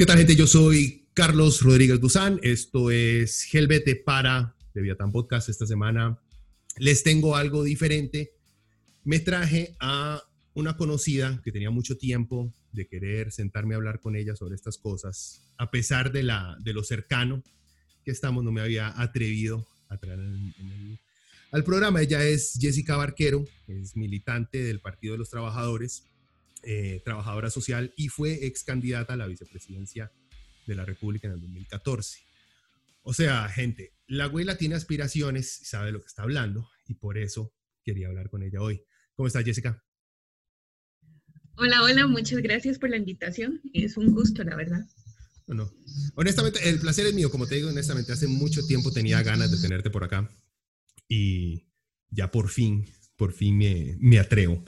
¿Qué tal, gente? Yo soy Carlos Rodríguez Guzán. Esto es Gelbete para Leviatán Podcast. Esta semana les tengo algo diferente. Me traje a una conocida que tenía mucho tiempo de querer sentarme a hablar con ella sobre estas cosas. A pesar de, la, de lo cercano que estamos, no me había atrevido a traer al programa. Ella es Jessica Barquero, es militante del Partido de los Trabajadores eh, trabajadora social y fue ex candidata a la vicepresidencia de la República en el 2014. O sea, gente, la abuela tiene aspiraciones y sabe lo que está hablando y por eso quería hablar con ella hoy. ¿Cómo estás, Jessica? Hola, hola, muchas gracias por la invitación. Es un gusto, la verdad. Bueno, honestamente, el placer es mío. Como te digo, honestamente, hace mucho tiempo tenía ganas de tenerte por acá y ya por fin, por fin me, me atrevo.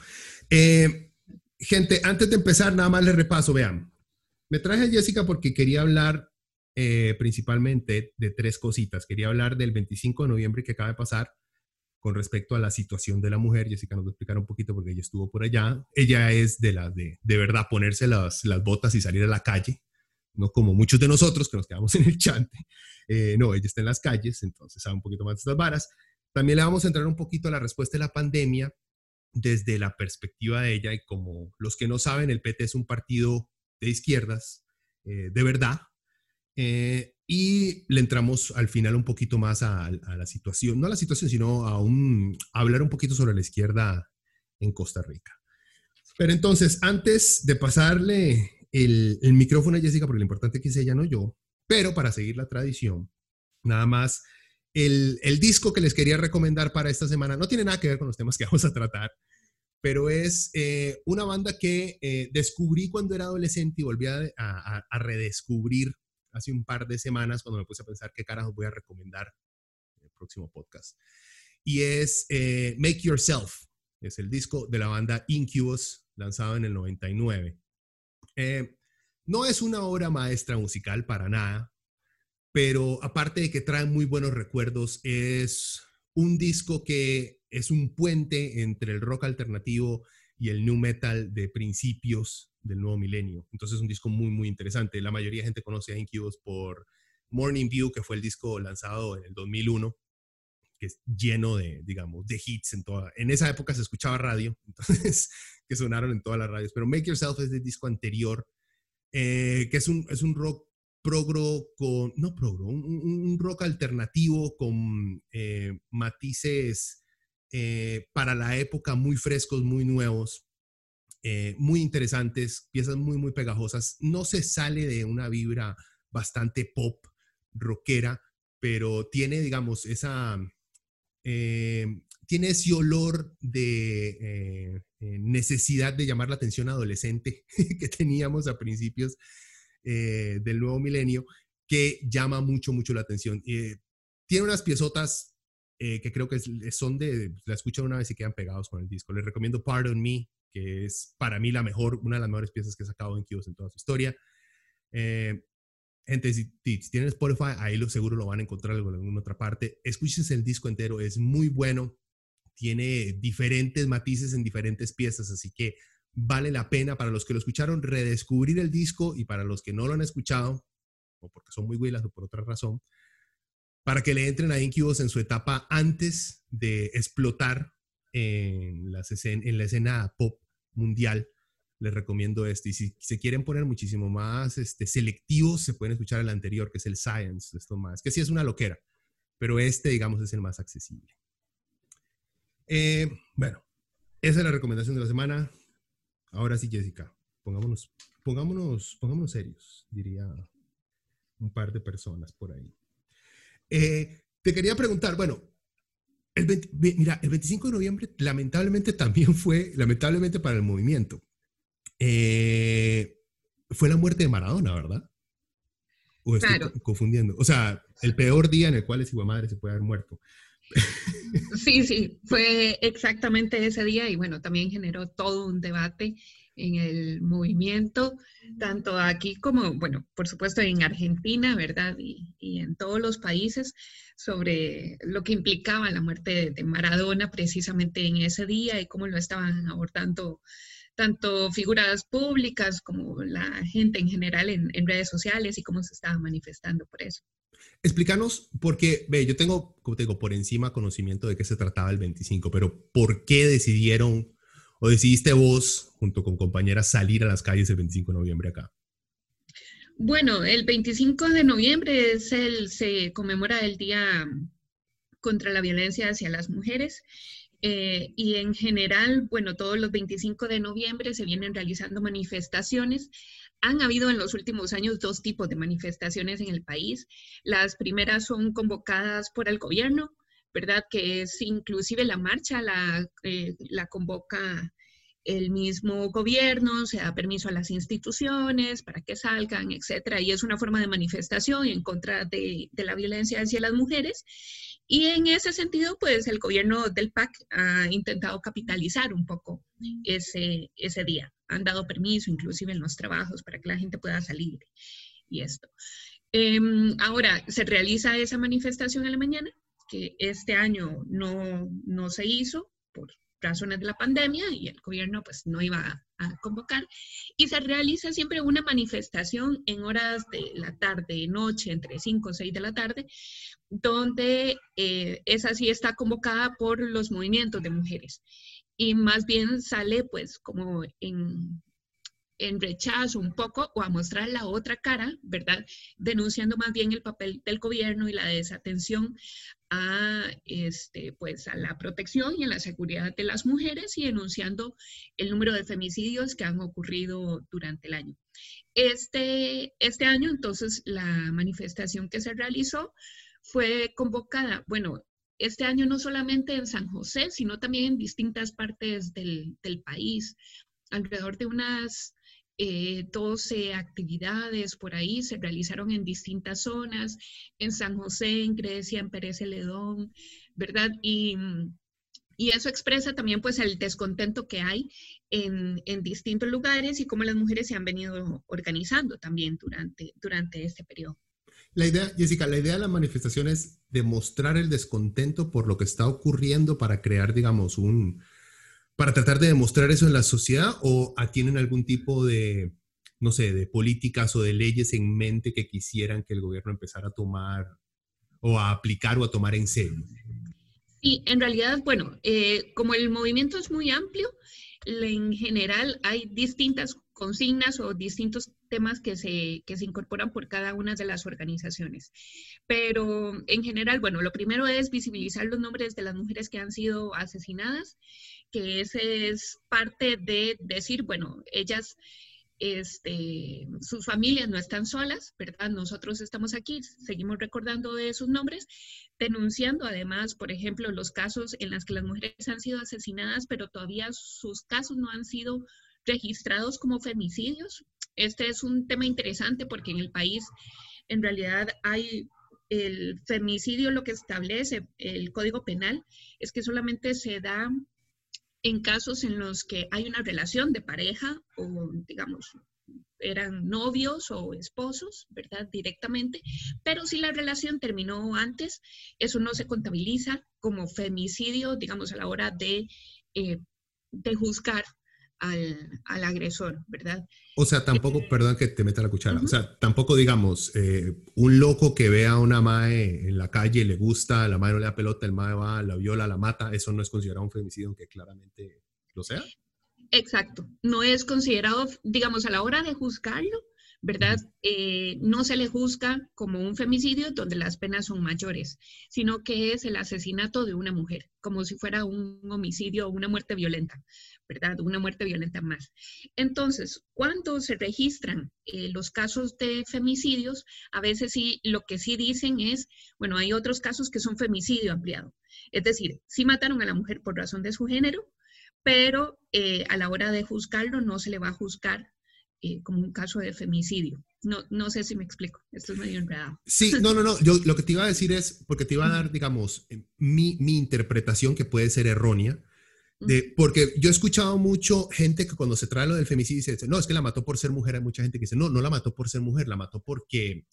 Eh, Gente, antes de empezar, nada más les repaso, vean. Me traje a Jessica porque quería hablar eh, principalmente de tres cositas. Quería hablar del 25 de noviembre que acaba de pasar con respecto a la situación de la mujer. Jessica nos va a explicar un poquito porque ella estuvo por allá. Ella es de las de, de verdad, ponerse las, las botas y salir a la calle, no como muchos de nosotros que nos quedamos en el chante. Eh, no, ella está en las calles, entonces sabe un poquito más de estas varas. También le vamos a entrar un poquito a la respuesta de la pandemia desde la perspectiva de ella y como los que no saben, el PT es un partido de izquierdas, eh, de verdad, eh, y le entramos al final un poquito más a, la situación, no a la situación, sino a, hablar un poquito sobre la izquierda en Costa Rica. Pero entonces, antes de pasarle el, micrófono a Jessica, porque lo importante que es ella, no yo, pero para seguir la tradición, nada más el, disco que les quería recomendar para esta semana no tiene nada que ver con los temas que vamos a tratar, pero es eh, una banda que eh, descubrí cuando era adolescente y volví a, redescubrir hace un par de semanas cuando me puse a pensar qué carajos voy a recomendar en el próximo podcast. Y es eh, Make Yourself, es el disco de la banda Incubus, lanzado en el 99. no es una obra maestra musical para nada, pero aparte de que trae muy buenos recuerdos, es un disco que es un puente entre el rock alternativo y el new metal de principios del nuevo milenio. Entonces es un disco muy, muy interesante. La mayoría de gente conoce a Incubus por Morning View, que fue el disco lanzado en el 2001, que es lleno de, digamos, de hits en toda... En esa época se escuchaba radio, entonces, que sonaron en todas las radios. Pero Make Yourself es el disco anterior, eh, que es un, es un rock progro con, no progro, un, rock alternativo con eh, matices eh, para la época muy frescos, muy nuevos, eh, muy interesantes, piezas muy, muy pegajosas. No se sale de una vibra bastante pop, rockera, pero tiene, digamos, esa, tiene ese olor de necesidad de llamar la atención adolescente que teníamos a principios eh, del nuevo milenio que llama mucho, mucho la atención. Eh, tiene unas piezotas eh, que creo que son de, la escuchan una vez y quedan pegados con el disco. Les recomiendo Pardon Me, que es para mí la mejor, una de las mejores piezas que ha sacado en Kios en toda su historia. gente, si, tienen Spotify, ahí lo seguro lo van a encontrar en alguna otra parte. Escúchense el disco entero, es muy bueno. Tiene diferentes matices en diferentes piezas, así que vale la pena para los que lo escucharon redescubrir el disco y para los que no lo han escuchado, o porque son muy huilas o por otra razón, para que le entren a Incubus en su etapa antes de explotar en, la escena pop mundial. Les recomiendo este. Y si se quieren poner muchísimo más este, selectivos, se pueden escuchar el anterior, que es el Science, esto más, que sí es una loquera, pero este, digamos, es el más accesible. Eh, bueno, Esa es la recomendación de la semana. Ahora sí, Jessica, pongámonos, pongámonos, pongámonos serios, diría un par de personas por ahí. Eh, te quería preguntar, bueno, el mira, el 25 de noviembre lamentablemente también fue, lamentablemente para el movimiento, eh, fue la muerte de Maradona, ¿verdad? O estoy confundiendo. O sea, el peor día en el cual ese hijo madre se puede haber muerto. Sí, sí, fue exactamente ese día y bueno, también generó todo un debate en el movimiento, tanto aquí como, bueno, por supuesto en Argentina, ¿verdad? Y, en todos los países sobre lo que implicaba la muerte de, Maradona precisamente en ese día y cómo lo estaban abordando tanto figuras públicas como la gente en general en, en redes sociales y cómo se estaba manifestando por eso. Explícanos, porque, ve, yo tengo, como digo, por encima conocimiento de qué se trataba el 25, pero ¿por qué decidieron o decidiste vos, junto con compañeras, salir a las calles el 25 de noviembre acá? Bueno, el 25 de noviembre es el, se conmemora el Día contra la Violencia hacia las Mujeres. Eh, y en general, bueno, todos los 25 de noviembre se vienen realizando manifestaciones han habido en los últimos años dos tipos de manifestaciones en el país. Las primeras son convocadas por el gobierno, ¿verdad? Que es inclusive la marcha, la, eh, convoca el mismo gobierno, se da permiso a las instituciones para que salgan, etcétera, y es una forma de manifestación en contra de, la violencia hacia las mujeres. Y en ese sentido, pues el gobierno del PAC ha intentado capitalizar un poco ese día. Han dado permiso, inclusive en los trabajos, para que la gente pueda salir y esto. Em, ahora, se realiza esa manifestación en la mañana, que este año no, no se hizo por razones de la pandemia y el gobierno pues no iba a, convocar. Y se realiza siempre una manifestación en horas de la tarde, noche, entre 5 o 6 de la tarde, donde eh, esa sí está convocada por los movimientos de mujeres. Y más bien sale pues como en, en rechazo un poco o a mostrar la otra cara, ¿verdad? Denunciando más bien el papel del gobierno y la desatención a, este, pues, a la protección y a la seguridad de las mujeres y denunciando el número de femicidios que han ocurrido durante el año. Este, este año, entonces, la manifestación que se realizó fue convocada, bueno, este año no solamente en San José, sino también en distintas partes del, país, alrededor de unas 12 eh, actividades por ahí se realizaron en distintas zonas, en San José, en Grecia, en Pérez Celedón, ¿verdad? Y, y eso expresa también pues el descontento que hay en, en, distintos lugares y cómo las mujeres se han venido organizando también durante, durante este periodo. La idea, Jessica, la idea de la manifestación es demostrar el descontento por lo que está ocurriendo para crear, digamos, un, para tratar de demostrar eso en la sociedad o tienen algún tipo de, no sé, de políticas o de leyes en mente que quisieran que el gobierno empezara a tomar o a aplicar o a tomar en serio? Sí, en realidad, bueno, eh, como el movimiento es muy amplio, en general hay distintas consignas o distintos temas que se, que se incorporan por cada una de las organizaciones. Pero en general, bueno, lo primero es visibilizar los nombres de las mujeres que han sido asesinadas que ese es parte de decir, bueno, ellas, este, sus familias no están solas, ¿verdad? Nosotros estamos aquí, seguimos recordando de sus nombres, denunciando además, por ejemplo, los casos en los que las mujeres han sido asesinadas, pero todavía sus casos no han sido registrados como femicidios. Este es un tema interesante porque en el país en realidad hay el femicidio, lo que establece el Código Penal es que solamente se da en casos en los que hay una relación de pareja o, digamos, eran novios o esposos, ¿verdad? Directamente, pero si la relación terminó antes, eso no se contabiliza como femicidio, digamos, a la hora de, eh, de juzgar al, agresor, ¿verdad? O sea, tampoco, eh, perdón que te meta la cuchara, o sea, tampoco digamos, eh, un loco que vea a una mae en la calle, le gusta, la mae no le da pelota, el mae va, la viola, la mata, eso no es considerado un femicidio, aunque claramente lo sea. Exacto, no es considerado, digamos, a la hora de juzgarlo, ¿verdad? Eh, no se le juzga como un femicidio donde las penas son mayores, sino que es el asesinato de una mujer, como si fuera un homicidio o una muerte violenta, ¿verdad? Una muerte violenta más. Entonces, cuando se registran eh, los casos de femicidios, a veces sí, lo que sí dicen es, bueno, hay otros casos que son femicidio ampliado. Es decir, sí mataron a la mujer por razón de su género, pero eh, a la hora de juzgarlo no se le va a juzgar eh, como un caso de femicidio. No, no sé si me explico, esto es medio enredado. Sí, no, no, no, yo lo que te iba a decir es, porque te iba a dar, digamos, mi, mi interpretación que puede ser errónea, de, porque yo he escuchado mucho gente que cuando se trae lo del femicidio dice, no, es que la mató por ser mujer, hay mucha gente que dice, no, no la mató por ser mujer, la mató porque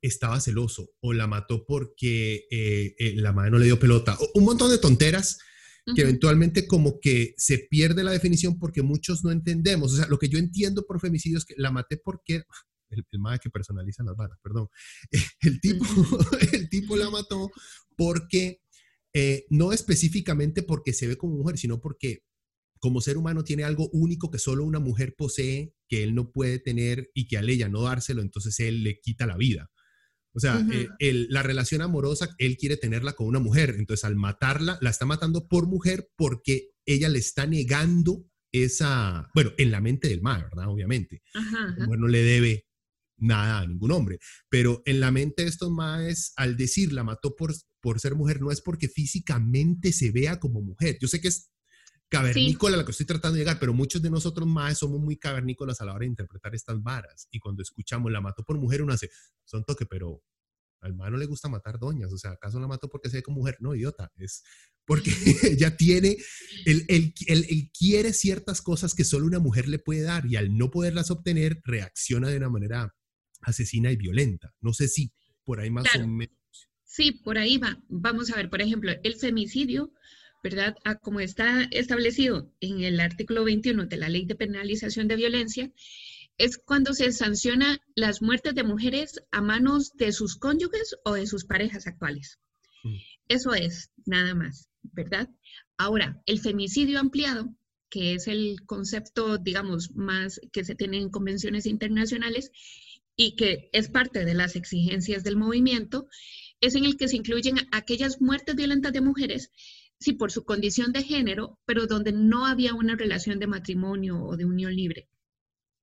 estaba celoso o la mató porque eh, la madre no le dio pelota, o un montón de tonteras que eventualmente como que se pierde la definición porque muchos no entendemos. O sea, lo que yo entiendo por femicidio es que la maté porque el, el madre que personaliza las balas, perdón. El tipo, el tipo la mató porque eh, no específicamente porque se ve como mujer, sino porque como ser humano tiene algo único que solo una mujer posee, que él no puede tener y que al ella no dárselo, entonces él le quita la vida. O sea, eh, la relación amorosa, él quiere tenerla con una mujer. Entonces, al matarla, la está matando por mujer porque ella le está negando esa, bueno, en la mente del mal, ¿verdad? Obviamente. Ajá, La mujer no le debe nada a ningún hombre. Pero en la mente de estos maes, al decir la mató por, por ser mujer, no es porque físicamente se vea como mujer. Yo sé que es cavernícola la que estoy tratando de llegar, pero muchos de nosotros más somos muy cavernícolas a la hora de interpretar estas varas. Y cuando escuchamos la mató por mujer, uno hace, son toque, pero al no le gusta matar doñas. O sea, ¿acaso la mató porque se ve como mujer? No, idiota. Es porque ya tiene, él, él, quiere ciertas cosas que solo una mujer le puede dar y al no poderlas obtener, reacciona de una manera asesina y violenta. No sé si por ahí más o menos. Sí, por ahí va. Vamos a ver, por ejemplo, el femicidio ¿verdad? como está establecido en el artículo 21 de la Ley de Penalización de Violencia, es cuando se sanciona las muertes de mujeres a manos de sus cónyuges o de sus parejas actuales. Mm. Eso es, nada más, ¿verdad? Ahora, el femicidio ampliado, que es el concepto, digamos, más que se tiene en convenciones internacionales y que es parte de las exigencias del movimiento, es en el que se incluyen aquellas muertes violentas de mujeres sí, por su condición de género, pero donde no había una relación de matrimonio o de unión libre.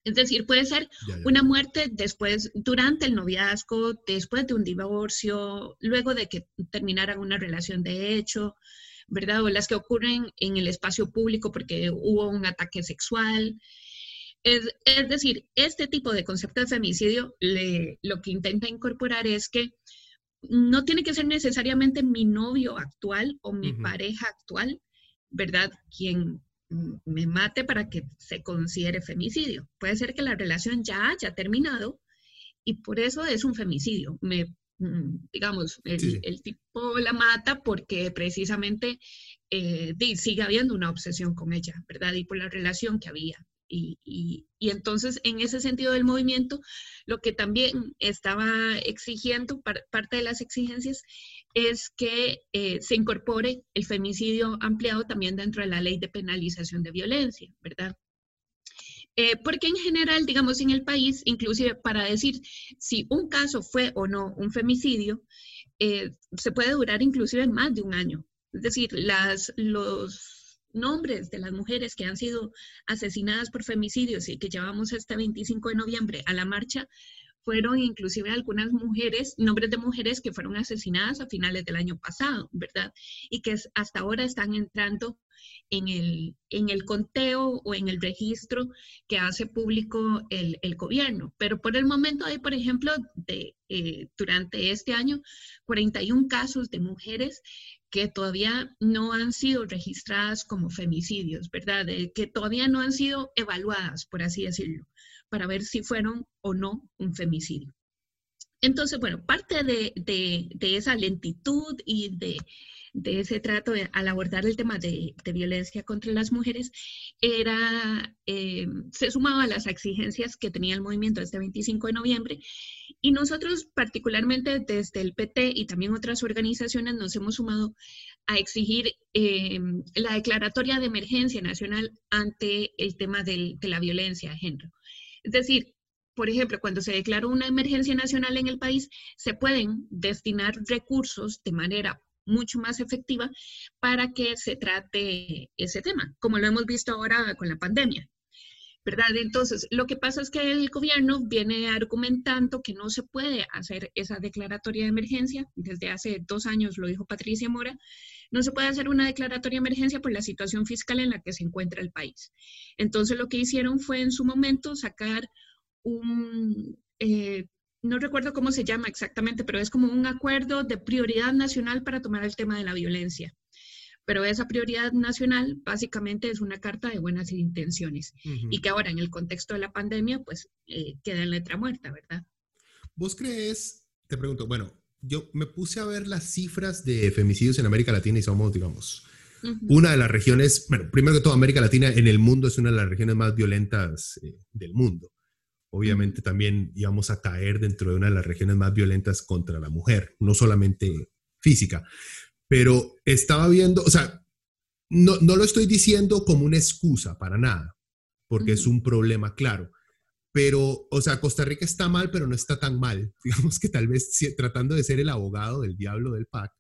Es decir, puede ser una muerte después, durante el noviazgo, después de un divorcio, luego de que terminara una relación de hecho, ¿verdad? O las que ocurren en el espacio público porque hubo un ataque sexual. Es, decir, este tipo de concepto de femicidio lo que intenta incorporar es que no tiene que ser necesariamente mi novio actual o mi pareja actual, ¿verdad? Quien me mate para que se considere femicidio. Puede ser que la relación ya haya terminado y por eso es un femicidio. Me, mm, digamos, el, tipo la mata porque precisamente eh, sigue habiendo una obsesión con ella, ¿verdad? Y por la relación que había. Y, entonces, en ese sentido del movimiento, lo que también estaba exigiendo, parte de las exigencias, es que eh, se incorpore el femicidio ampliado también dentro de la ley de penalización de violencia, ¿verdad? Eh, porque en general, digamos, en el país, inclusive para decir si un caso fue o no un femicidio, eh, se puede durar inclusive más de un año. Es decir, las, los nombres de las mujeres que han sido asesinadas por femicidios y que llevamos este 25 de noviembre a la marcha fueron inclusive algunas mujeres, nombres de mujeres que fueron asesinadas a finales del año pasado, ¿verdad? Y que hasta ahora están entrando en el, en el conteo o en el registro que hace público el, gobierno. Pero por el momento hay, por ejemplo, de, eh, durante este año, 41 casos de mujeres que todavía no han sido registradas como femicidios, ¿verdad? que todavía no han sido evaluadas, por así decirlo, para ver si fueron o no un femicidio. Entonces, bueno, parte de, de esa lentitud y de, de ese trato al abordar el tema de, violencia contra las mujeres era, eh, se sumaba a las exigencias que tenía el movimiento este 25 de noviembre y nosotros particularmente desde el PT y también otras organizaciones nos hemos sumado a exigir eh, la declaratoria de emergencia nacional ante el tema de la violencia de género. Es decir, por ejemplo, cuando se declaró una emergencia nacional en el país, se pueden destinar recursos de manera mucho más efectiva para que se trate ese tema, como lo hemos visto ahora con la pandemia. ¿verdad? Entonces, lo que pasa es que el gobierno viene argumentando que no se puede hacer esa declaratoria de emergencia. Desde hace dos años lo dijo Patricia Mora. No se puede hacer una declaratoria de emergencia por la situación fiscal en la que se encuentra el país. Entonces, lo que hicieron fue en su momento sacar un, eh, no recuerdo cómo se llama exactamente, pero es como un acuerdo de prioridad nacional para tomar el tema de la violencia pero esa prioridad nacional básicamente es una carta de buenas intenciones y que ahora en el contexto de la pandemia pues eh, queda en letra muerta, ¿verdad? ¿Vos crees, te pregunto, bueno, yo me puse a ver las cifras de femicidios en América Latina y somos, digamos, una de las regiones, bueno, primero que todo, América Latina en el mundo es una de las regiones más violentas eh, del mundo. Obviamente también íbamos a caer dentro de una de las regiones más violentas contra la mujer, no solamente física pero estaba viendo, o sea, no, no lo estoy diciendo como una excusa para nada, porque es un problema claro. Pero, o sea, Costa Rica está mal, pero no está tan mal. Digamos que tal vez tratando de ser el abogado del diablo del PAC,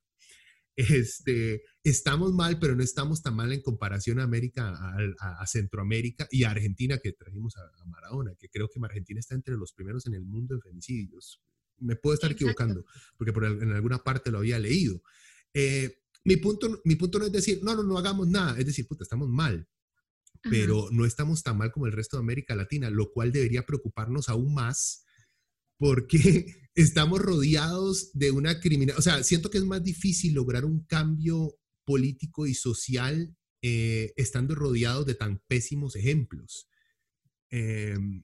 este, estamos mal, pero no estamos tan mal en comparación a América, a, Centroamérica y a Argentina, que trajimos a, Maradona, que creo que Argentina está entre los primeros en el mundo en femicidios. Me puedo estar equivocando, porque por, en alguna parte lo había leído. Eh, mi, punto, mi punto no es decir, no, no, no hagamos nada, es decir, puta, estamos mal, pero no estamos tan mal como el resto de América Latina, lo cual debería preocuparnos aún más porque estamos rodeados de una criminal, o sea, siento que es más difícil lograr un cambio político y social eh, estando rodeados de tan pésimos ejemplos. Em,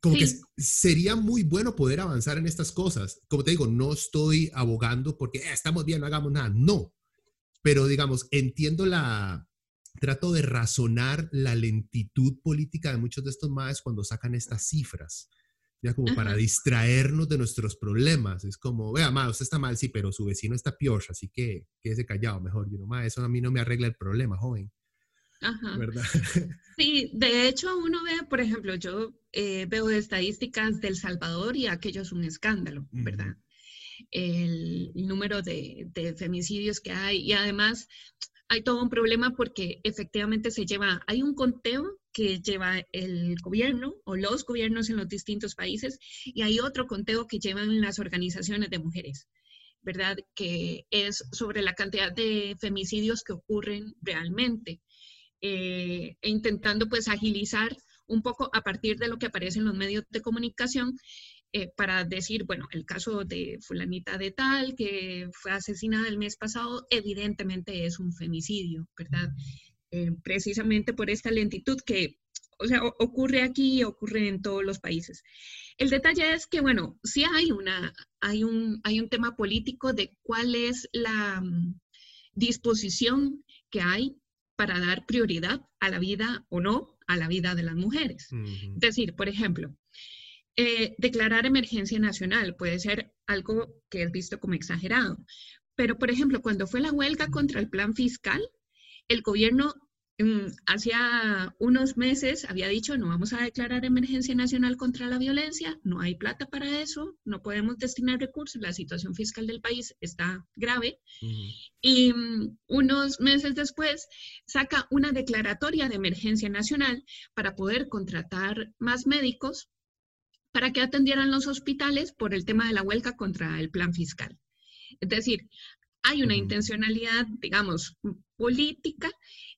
como que sería muy bueno poder avanzar en estas cosas. Como te digo, no estoy abogando porque eh, estamos bien, no hagamos nada. No. Pero digamos, entiendo la, trato de razonar la lentitud política de muchos de estos más cuando sacan estas cifras, ya como para distraernos de nuestros problemas. Es como, vea, ma, usted está mal, sí, pero su vecino está peor, así que quédese callado mejor. Yo no, ma, eso a mí no me arregla el problema, joven. Ajá. ¿Verdad? Sí, de hecho uno ve, por ejemplo, yo eh, veo estadísticas del Salvador y aquello es un escándalo, ¿verdad? El, número de, femicidios que hay y además hay todo un problema porque efectivamente se lleva, hay un conteo que lleva el gobierno o los gobiernos en los distintos países y hay otro conteo que llevan las organizaciones de mujeres. ¿verdad? Que es sobre la cantidad de femicidios que ocurren realmente. Eh, e intentando pues agilizar un poco a partir de lo que aparece en los medios de comunicación eh, para decir, bueno, el caso de fulanita de tal que fue asesinada el mes pasado, evidentemente es un femicidio, ¿verdad? Eh, precisamente por esta lentitud que, o sea, ocurre aquí, ocurre en todos los países. El detalle es que, bueno, sí hay, una, hay, un, hay un tema político de cuál es la mm, disposición que hay para dar prioridad a la vida o no a la vida de las mujeres. Es decir, por ejemplo, eh, declarar emergencia nacional puede ser algo que es visto como exagerado, pero por ejemplo, cuando fue la huelga contra el plan fiscal, el gobierno Mm, hacía unos meses había dicho, no vamos a declarar emergencia nacional contra la violencia, no hay plata para eso, no podemos destinar recursos, la situación fiscal del país está grave. Y mm, unos meses después saca una declaratoria de emergencia nacional para poder contratar más médicos para que atendieran los hospitales por el tema de la huelga contra el plan fiscal. Es decir, hay una intencionalidad, digamos, política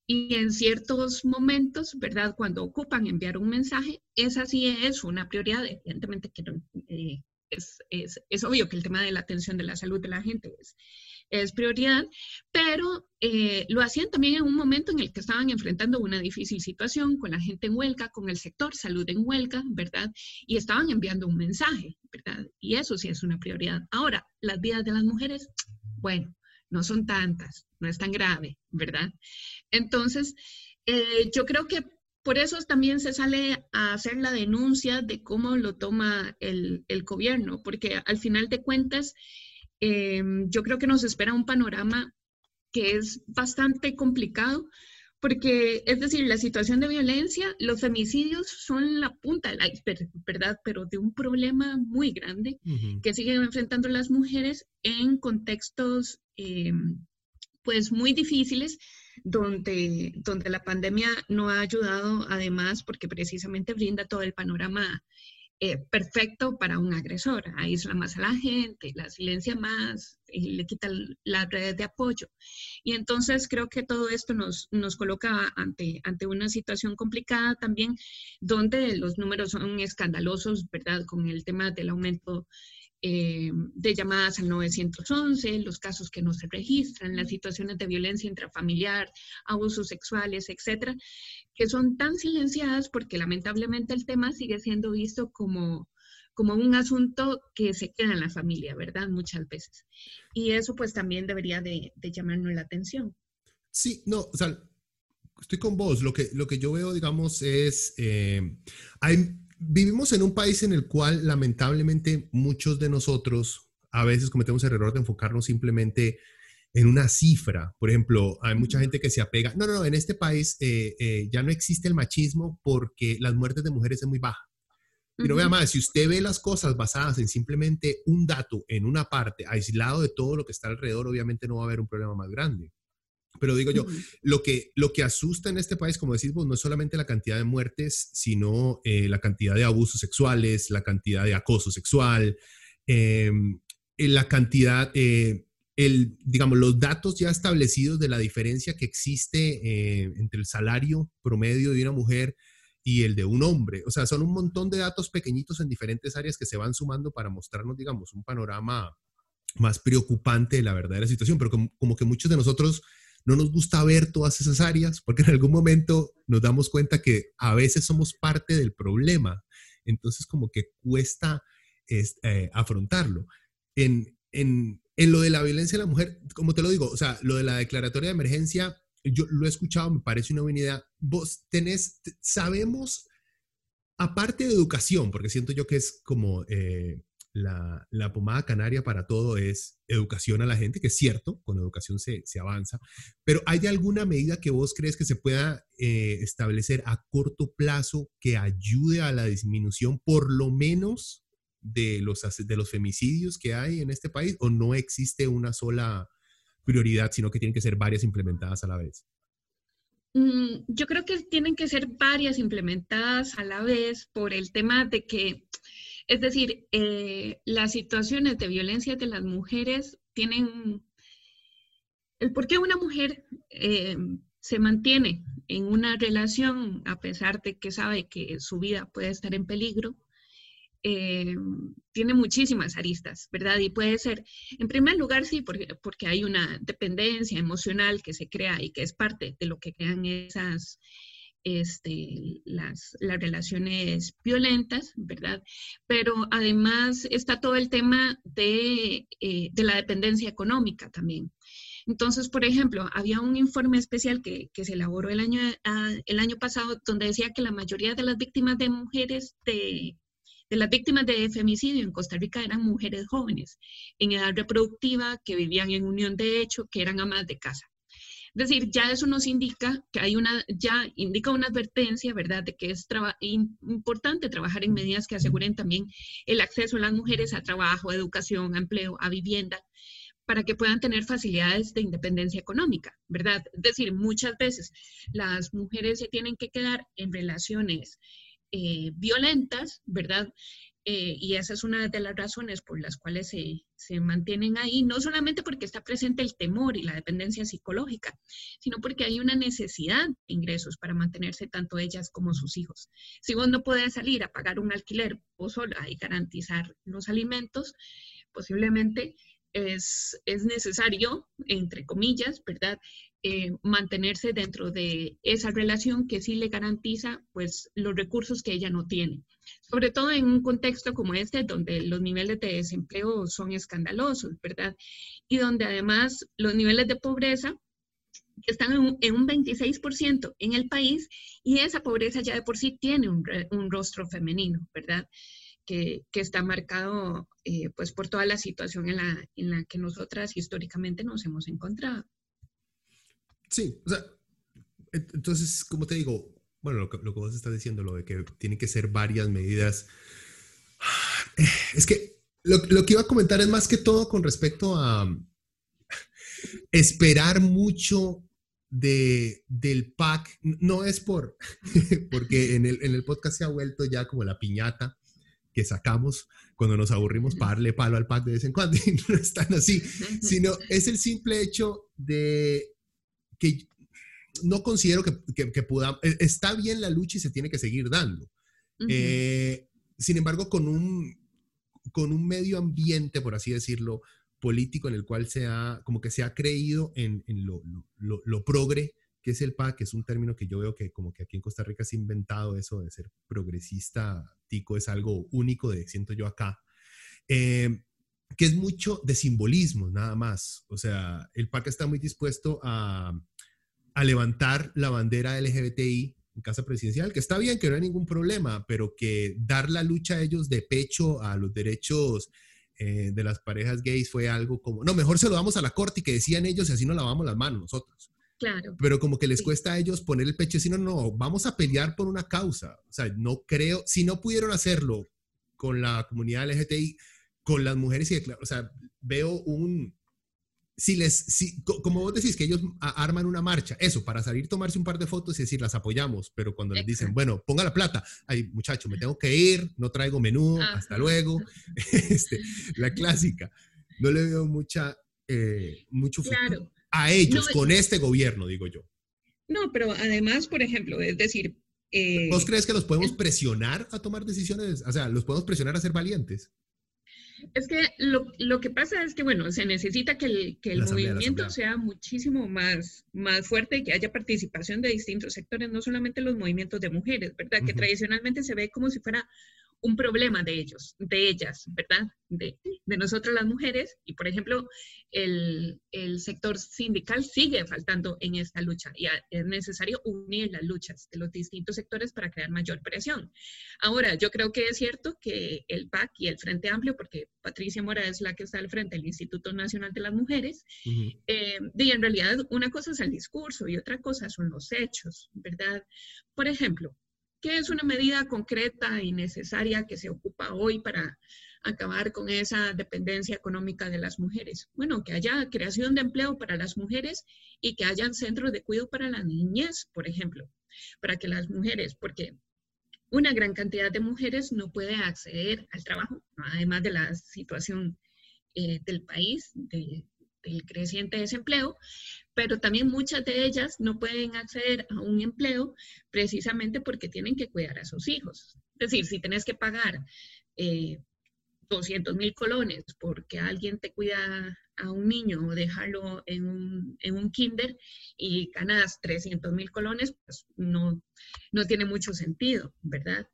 y en ciertos momentos, ¿verdad? Cuando ocupan enviar un mensaje, esa sí es una prioridad. Evidentemente que eh, es, es, es, obvio que el tema de la atención de la salud de la gente es, es prioridad, pero eh, lo hacían también en un momento en el que estaban enfrentando una difícil situación con la gente en huelga, con el sector salud en huelga, ¿verdad? Y estaban enviando un mensaje, ¿verdad? Y eso sí es una prioridad. Ahora, las vidas de las mujeres, bueno, no son tantas, no es tan grave, ¿verdad? Entonces, eh, yo creo que por eso también se sale a hacer la denuncia de cómo lo toma el, gobierno, porque al final de cuentas, em, yo creo que nos espera un panorama que es bastante complicado, porque es decir, la situación de violencia, los femicidios son la punta del iceberg, ¿verdad? Pero de un problema muy grande que siguen enfrentando las mujeres en contextos eh, pues muy difíciles donde, donde la pandemia no ha ayudado además porque precisamente brinda todo el panorama eh, perfecto para un agresor. Aísla más a la gente, la silencia más, le quita las redes de apoyo. Y entonces creo que todo esto nos, nos coloca ante, ante una situación complicada también, donde los números son escandalosos, ¿verdad? Con el tema del aumento eh, de llamadas al 911, los casos que no se registran, las situaciones de violencia intrafamiliar, abusos sexuales, etcétera, que son tan silenciadas porque lamentablemente el tema sigue siendo visto como, como un asunto que se queda en la familia, ¿verdad? Muchas veces. Y eso pues también debería de, llamarnos la atención. Sí, no, o sea, estoy con vos. Lo que, lo que yo veo, digamos, es, eh, hay vivimos en un país en el cual lamentablemente muchos de nosotros a veces cometemos el error de enfocarnos simplemente en una cifra. Por ejemplo, hay mucha gente que se apega, no, no, no, en este país eh, eh, ya no existe el machismo porque las muertes de mujeres es muy baja. Pero vea más, si usted ve las cosas basadas en simplemente un dato en una parte, aislado de todo lo que está alrededor, obviamente no va a haber un problema más grande. Pero digo yo, lo, que, lo que asusta en este país, como decís vos, no es solamente la cantidad de muertes, sino eh, la cantidad de abusos sexuales, la cantidad de acoso sexual, em, eh, la cantidad, eh, el, digamos, los datos ya establecidos de la diferencia que existe entre el salario promedio de una mujer y el de un hombre. O sea, son un montón de datos pequeñitos en diferentes áreas que se van sumando para mostrarnos, digamos, un panorama más preocupante de la verdadera situación, pero como que muchos de nosotros no nos gusta ver todas esas áreas porque en algún momento nos damos cuenta que a veces somos parte del problema. Entonces como que cuesta eh, afrontarlo. En, en, en lo de la violencia de la mujer, como te lo digo, o sea, lo de la declaratoria de emergencia, yo lo he escuchado, me parece una buena idea. Vos tenés, sabemos, aparte de educación, porque siento yo que es como eh, la, la, pomada canaria para todo es educación a la gente, que es cierto, con educación se, se avanza, pero ¿hay alguna medida que vos crees que se pueda eh, establecer a corto plazo que ayude a la disminución por lo menos de los, de los femicidios que hay en este país o no existe una sola prioridad, sino que tienen que ser varias implementadas a la vez? Mm, yo creo que tienen que ser varias implementadas a la vez por el tema de que es decir, eh, las situaciones de violencia de las mujeres tienen... El por qué una mujer eh, se mantiene en una relación a pesar de que sabe que su vida puede estar en peligro, eh, tiene muchísimas aristas, ¿verdad? Y puede ser, en primer lugar, sí, porque, porque hay una dependencia emocional que se crea y que es parte de lo que crean esas, este, las, las relaciones violentas, ¿verdad? Pero además está todo el tema de, eh, de la dependencia económica también. Entonces, por ejemplo, había un informe especial que, que se elaboró el año, ah, el año pasado donde decía que la mayoría de las víctimas de mujeres de, de las víctimas de femicidio en Costa Rica eran mujeres jóvenes, en edad reproductiva, que vivían en unión de hecho, que eran amas de casa. Es decir, ya eso nos indica que hay una, ya indica una advertencia, ¿verdad?, de que es importante trabajar en medidas que aseguren también el acceso a las mujeres a trabajo, educación, a empleo, a vivienda, para que puedan tener facilidades de independencia económica, ¿verdad? Es decir, muchas veces las mujeres se tienen que quedar en relaciones eh, violentas, ¿verdad? Eh, y esa es una de las razones por las cuales se, se, mantienen ahí, no solamente porque está presente el temor y la dependencia psicológica, sino porque hay una necesidad de ingresos para mantenerse tanto ellas como sus hijos. Si vos no puedes salir a pagar un alquiler vos sola y garantizar los alimentos, posiblemente es, es necesario, entre comillas, ¿verdad? Eh, mantenerse dentro de esa relación que sí le garantiza pues los recursos que ella no tiene. Sobre todo en un contexto como este, donde los niveles de desempleo son escandalosos, ¿verdad? Y donde además los niveles de pobreza están en un, en un 26% en el país y esa pobreza ya de por sí tiene un, un rostro femenino, ¿verdad? Que, que, está marcado eh, pues por toda la situación en la, en la que nosotras históricamente nos hemos encontrado. Sí, o sea, entonces, como te digo, bueno, lo que, lo que vos estás diciendo, lo de que tienen que ser varias medidas. Es que lo, lo, que iba a comentar es más que todo con respecto a esperar mucho de, del PAC. No es por, porque en el, en el podcast se ha vuelto ya como la piñata que sacamos cuando nos aburrimos para darle palo al PAC de vez en cuando y no están así, sino es el simple hecho de que no considero que, que, pueda, e, está bien la lucha y se tiene que seguir dando. Eh, sin embargo, con un, con un medio ambiente, por así decirlo, político en el cual se ha, como que se ha creído en, en lo, lo, lo, progre, que es el PAC, que es un término que yo veo que como que aquí en Costa Rica se ha inventado eso de ser progresista, tico, es algo único de, siento yo acá. Eh, que es mucho de simbolismo, nada más. O sea, el PAC está muy dispuesto a, a levantar la bandera LGBTI en casa presidencial, que está bien, que no hay ningún problema, pero que dar la lucha a ellos de pecho a los derechos eh, de las parejas gays fue algo como, no, mejor se lo damos a la corte y que decían ellos y así no lavamos las manos nosotros. Claro. Pero como que les cuesta a ellos poner el pecho, si no, no, vamos a pelear por una causa. O sea, no creo, si no pudieron hacerlo con la comunidad LGTBI, con las mujeres, y, o sea, veo un, si les, si, como vos decís que ellos arman una marcha, eso, para salir, tomarse un par de fotos y decir, las apoyamos, pero cuando les dicen, bueno, ponga la plata, ay, muchacho, me tengo que ir, no traigo menú, hasta luego, este, la clásica. No le veo mucha, eh, mucho futuro a ellos, con este gobierno, digo yo. No, pero además, por ejemplo, es decir... Eh, ¿Vos crees que los podemos presionar a tomar decisiones? O sea, ¿los podemos presionar a ser valientes? Es que lo, lo, que pasa es que, bueno, se necesita que el, que el movimiento sea muchísimo más, más fuerte y que haya participación de distintos sectores, no solamente los movimientos de mujeres, ¿verdad? Que tradicionalmente se ve como si fuera un problema de ellos, de ellas, ¿verdad? De, de nosotras las mujeres. Y, por ejemplo, el, el, sector sindical sigue faltando en esta lucha y es necesario unir las luchas de los distintos sectores para crear mayor presión. Ahora, yo creo que es cierto que el PAC y el Frente Amplio, porque Patricia Mora es la que está al frente del Instituto Nacional de las Mujeres, eh, y en realidad una cosa es el discurso y otra cosa son los hechos, ¿verdad? Por ejemplo, ¿Qué es una medida concreta y necesaria que se ocupa hoy para acabar con esa dependencia económica de las mujeres? Bueno, que haya creación de empleo para las mujeres y que hayan centros de cuidado para la niñez, por ejemplo, para que las mujeres, porque una gran cantidad de mujeres no puede acceder al trabajo, además de la situación eh, del país, de, del creciente desempleo, pero también muchas de ellas no pueden acceder a un empleo precisamente porque tienen que cuidar a sus hijos. Es decir, si tenés que pagar 200 eh, mil colones porque alguien te cuida a un niño o dejarlo en un, en un kinder y ganas 300 mil colones, pues no, no tiene mucho sentido, ¿verdad?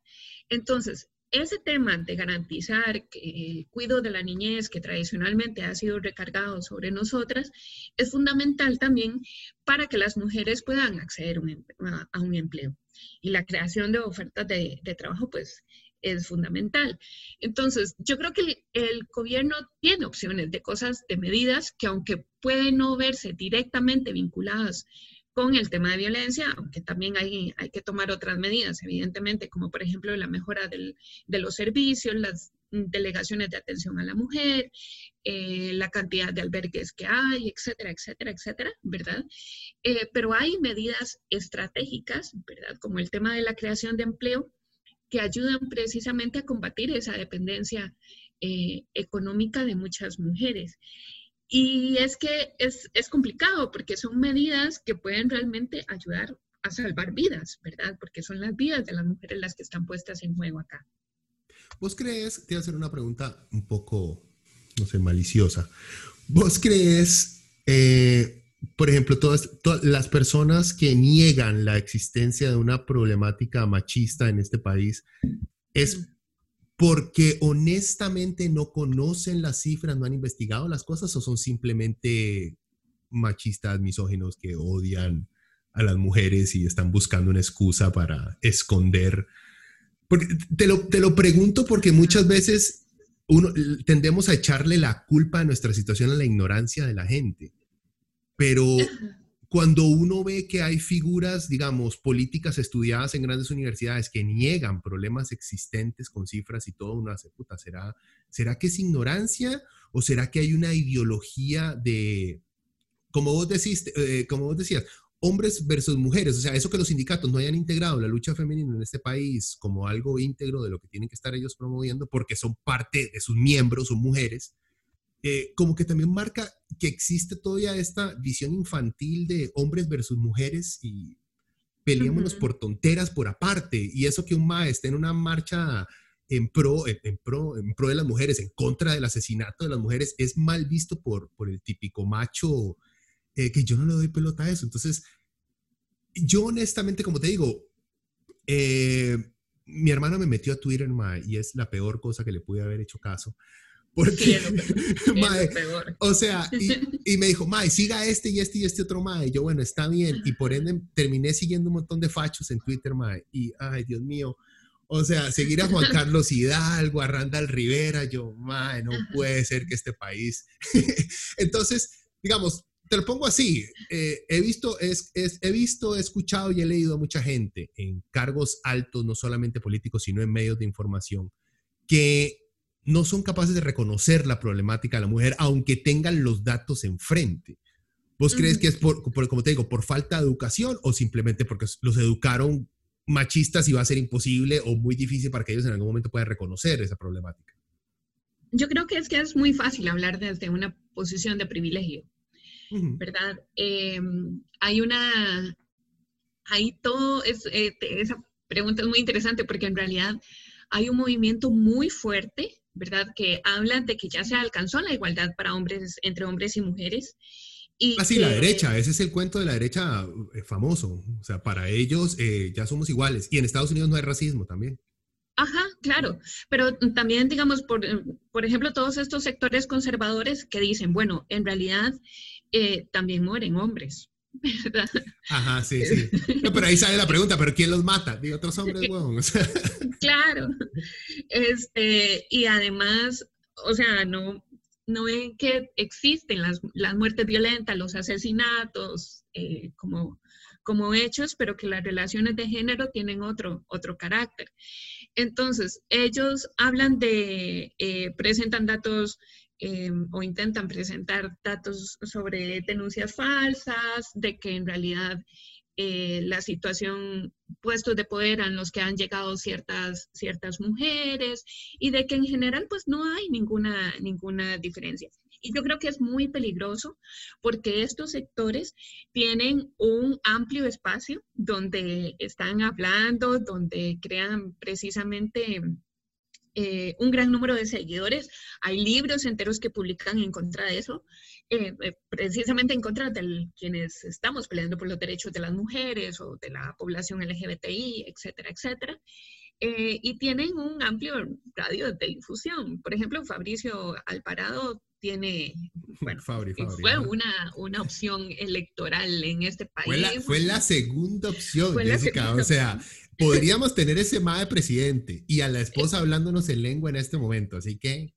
Entonces, ese tema de garantizar el cuidado de la niñez, que tradicionalmente ha sido recargado sobre nosotras, es fundamental también para que las mujeres puedan acceder a un empleo. Y la creación de ofertas de, trabajo, pues, es fundamental. Entonces, yo creo que el, gobierno tiene opciones de cosas, de medidas que aunque pueden no verse directamente vinculadas con el tema de violencia, aunque también hay, hay que tomar otras medidas, evidentemente, como por ejemplo la mejora del, de los servicios, las delegaciones de atención a la mujer, eh, la cantidad de albergues que hay, etcétera, etcétera, etcétera, ¿verdad? Eh, pero hay medidas estratégicas, ¿verdad? Como el tema de la creación de empleo, que ayudan precisamente a combatir esa dependencia eh, económica de muchas mujeres. Y es que es, es, complicado porque son medidas que pueden realmente ayudar a salvar vidas, ¿verdad? Porque son las vidas de las mujeres las que están puestas en juego acá. ¿Vos crees, te voy a hacer una pregunta un poco, no sé, maliciosa. ¿Vos crees, eh, por ejemplo, todas, todas, las personas que niegan la existencia de una problemática machista en este país, es porque honestamente no conocen las cifras, no han investigado las cosas o son simplemente machistas, misóginos que odian a las mujeres y están buscando una excusa para esconder. Porque te lo, te lo pregunto porque muchas veces uno, tendemos a echarle la culpa a nuestra situación a la ignorancia de la gente. Pero, cuando uno ve que hay figuras, digamos, políticas estudiadas en grandes universidades que niegan problemas existentes con cifras y todo, uno hace, puta, ¿será, ¿será que es ignorancia o será que hay una ideología de, como vos, decís, eh, como vos decías, hombres versus mujeres, o sea, eso que los sindicatos no hayan integrado la lucha femenina en este país como algo íntegro de lo que tienen que estar ellos promoviendo porque son parte de sus miembros, son mujeres, eh, como que también marca que existe todavía esta visión infantil de hombres versus mujeres y peleémonos por tonteras por aparte. Y eso que un maestro esté en una marcha en pro, en, pro, en pro de las mujeres, en contra del asesinato de las mujeres, es mal visto por, por el típico macho eh, que yo no le doy pelota a eso. Entonces, yo honestamente, como te digo, eh, mi hermano me metió a Twitter, y es la peor cosa que le pude haber hecho caso. Porque, o sea, y, me dijo, Mae, siga este y este y este otro Mae. yo, bueno, está bien. Y por ende terminé siguiendo un montón de fachos en Twitter, Mae. Y, ay, Dios mío. O sea, seguir a Juan Carlos Hidalgo, a Randall Rivera, yo, Mae, no puede ser que este país. Entonces, digamos, te lo pongo así. Eh, he visto, es, he visto, he escuchado y he leído a mucha gente en cargos altos, no solamente políticos, sino en medios de información, que no son capaces de reconocer la problemática de la mujer, aunque tengan los datos enfrente. ¿Vos crees que es por, como te digo, por falta de educación o simplemente porque los educaron machistas y va a ser imposible o muy difícil para que ellos en algún momento puedan reconocer esa problemática? Yo creo que es que es muy fácil hablar desde una posición de privilegio, ¿verdad? Em, hay una, hay todo, es, eh, esa pregunta es muy interesante porque en realidad hay un movimiento muy fuerte ¿verdad? Que hablan de que ya se alcanzó la igualdad para hombres, entre hombres y mujeres. Y ah, sí, la derecha, ese es el cuento de la derecha eh, famoso. O sea, para ellos eh, ya somos iguales. Y en Estados Unidos no hay racismo también. Ajá, claro, pero también, digamos, por, eh, por ejemplo, todos estos sectores conservadores que dicen, bueno, en realidad también mueren hombres, ¿verdad? Ajá, sí, sí. pero ahí sale la pregunta, ¿pero quién los mata? De otros hombres, huevón. Claro. Este, y además, o sea, no, no ven que existen las, muertes violentas, los asesinatos eh, como, como hechos, pero que las relaciones de género tienen otro, otro carácter. Entonces, ellos hablan de, eh, presentan datos Em, o intentan presentar datos sobre denuncias falsas, de que en realidad eh, la situación, puestos de poder en los que han llegado ciertas, ciertas mujeres y de que en general pues no hay ninguna, ninguna diferencia. Y yo creo que es muy peligroso porque estos sectores tienen un amplio espacio donde están hablando, donde crean precisamente eh, un gran número de seguidores. Hay libros enteros que publican en contra de eso, eh, eh, precisamente en contra de quienes estamos peleando por los derechos de las mujeres o de la población LGBTI, etcétera, etcétera. y tienen un amplio radio de difusión. Por ejemplo, Fabricio Alparado tiene, bueno, fue una, una opción electoral en este país. Fue la, segunda opción, Jessica. o sea, podríamos tener ese de presidente y a la esposa hablándonos en lengua en este momento, así que...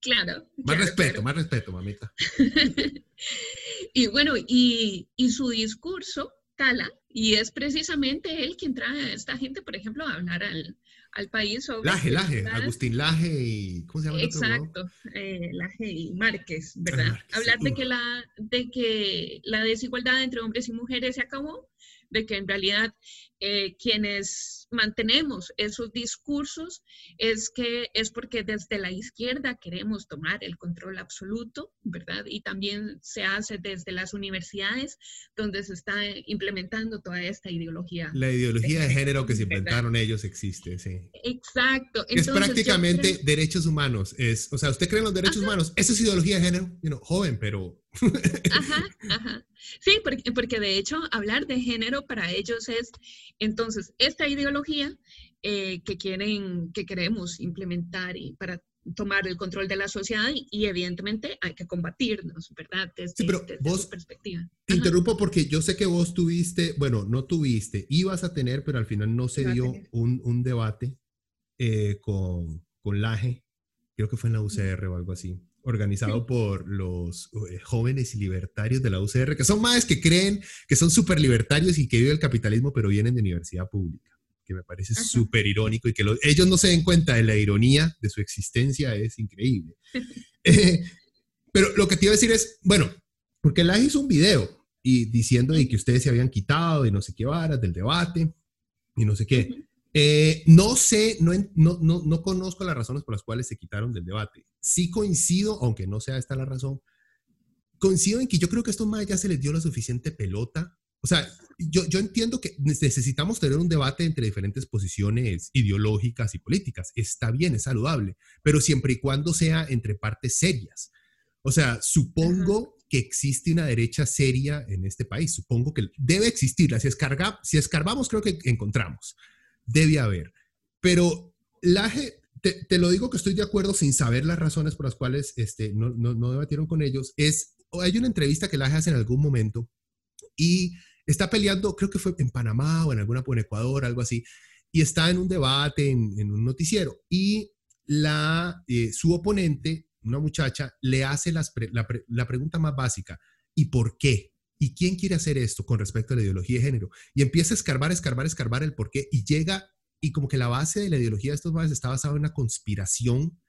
Claro. Más respeto, más respeto, mamita. y bueno, y, y su discurso cala, y es precisamente él quien trae a esta gente, por ejemplo, a hablar al, al país sobre... Laje, Laje, Agustín Laje y... ¿Cómo se llama? Exacto, eh, Laje y Márquez, ¿verdad? Hablar de que, la, de que la desigualdad entre hombres y mujeres se acabó, de que en realidad eh, quienes mantenemos esos discursos es que es porque desde la izquierda queremos tomar el control absoluto, ¿verdad? Y también se hace desde las universidades donde se está implementando toda esta ideología. La ideología de, género que se inventaron ellos existe, sí. Exacto. es prácticamente derechos humanos. Es, o sea, ¿usted cree en los derechos humanos? Eso es ideología de género. joven, pero... ajá, ajá. Sí, porque, porque de hecho hablar de género para ellos es entonces, esta ideología eh, que quieren, que queremos implementar y para tomar el control de la sociedad y, evidentemente hay que combatirnos, ¿verdad? Desde, sí, pero vos, perspectiva. Te interrumpo porque yo sé que vos tuviste, bueno, no tuviste, ibas a tener, pero al final no se dio un, un, debate eh, con, con Laje, creo que fue en la UCR o algo así organizado por los eh, jóvenes libertarios de la UCR, que son más que creen que son súper libertarios y que viven el capitalismo, pero vienen de universidad pública, que me parece súper irónico y que ellos no se den cuenta de la ironía de su existencia, es increíble. Eh, pero lo que te iba a decir es, bueno, porque la hizo un video y diciendo de que ustedes se habían quitado y no sé qué varas del debate y no sé qué. Eh, no sé, no, no, no, no, conozco las razones por las cuales se quitaron del debate. Sí coincido, aunque no sea esta la razón, coincido en que yo creo que a estos más ya se les dio la suficiente pelota. O sea, yo, yo entiendo que necesitamos tener un debate entre diferentes posiciones ideológicas y políticas. Está bien, es saludable, pero siempre y cuando sea entre partes serias. O sea, supongo que existe una derecha seria en este país. Supongo que debe existir. Si, escarga, si escarbamos, creo que encontramos debe haber. Pero Laje, te, lo digo que estoy de acuerdo sin saber las razones por las cuales este, no, no, no debatieron con ellos. Es, hay una entrevista que Laje hace en algún momento y está peleando, creo que fue en Panamá o en alguna, en Ecuador, algo así, y está en un debate, en, un noticiero, y la, eh, su oponente, una muchacha, le hace las la, la, pregunta más básica, ¿y por qué? ¿Y quién quiere hacer esto con respecto a la ideología de género? Y empieza a escarbar, escarbar, escarbar el por qué y llega y como que la base de la ideología de estos madres está basada en una conspiración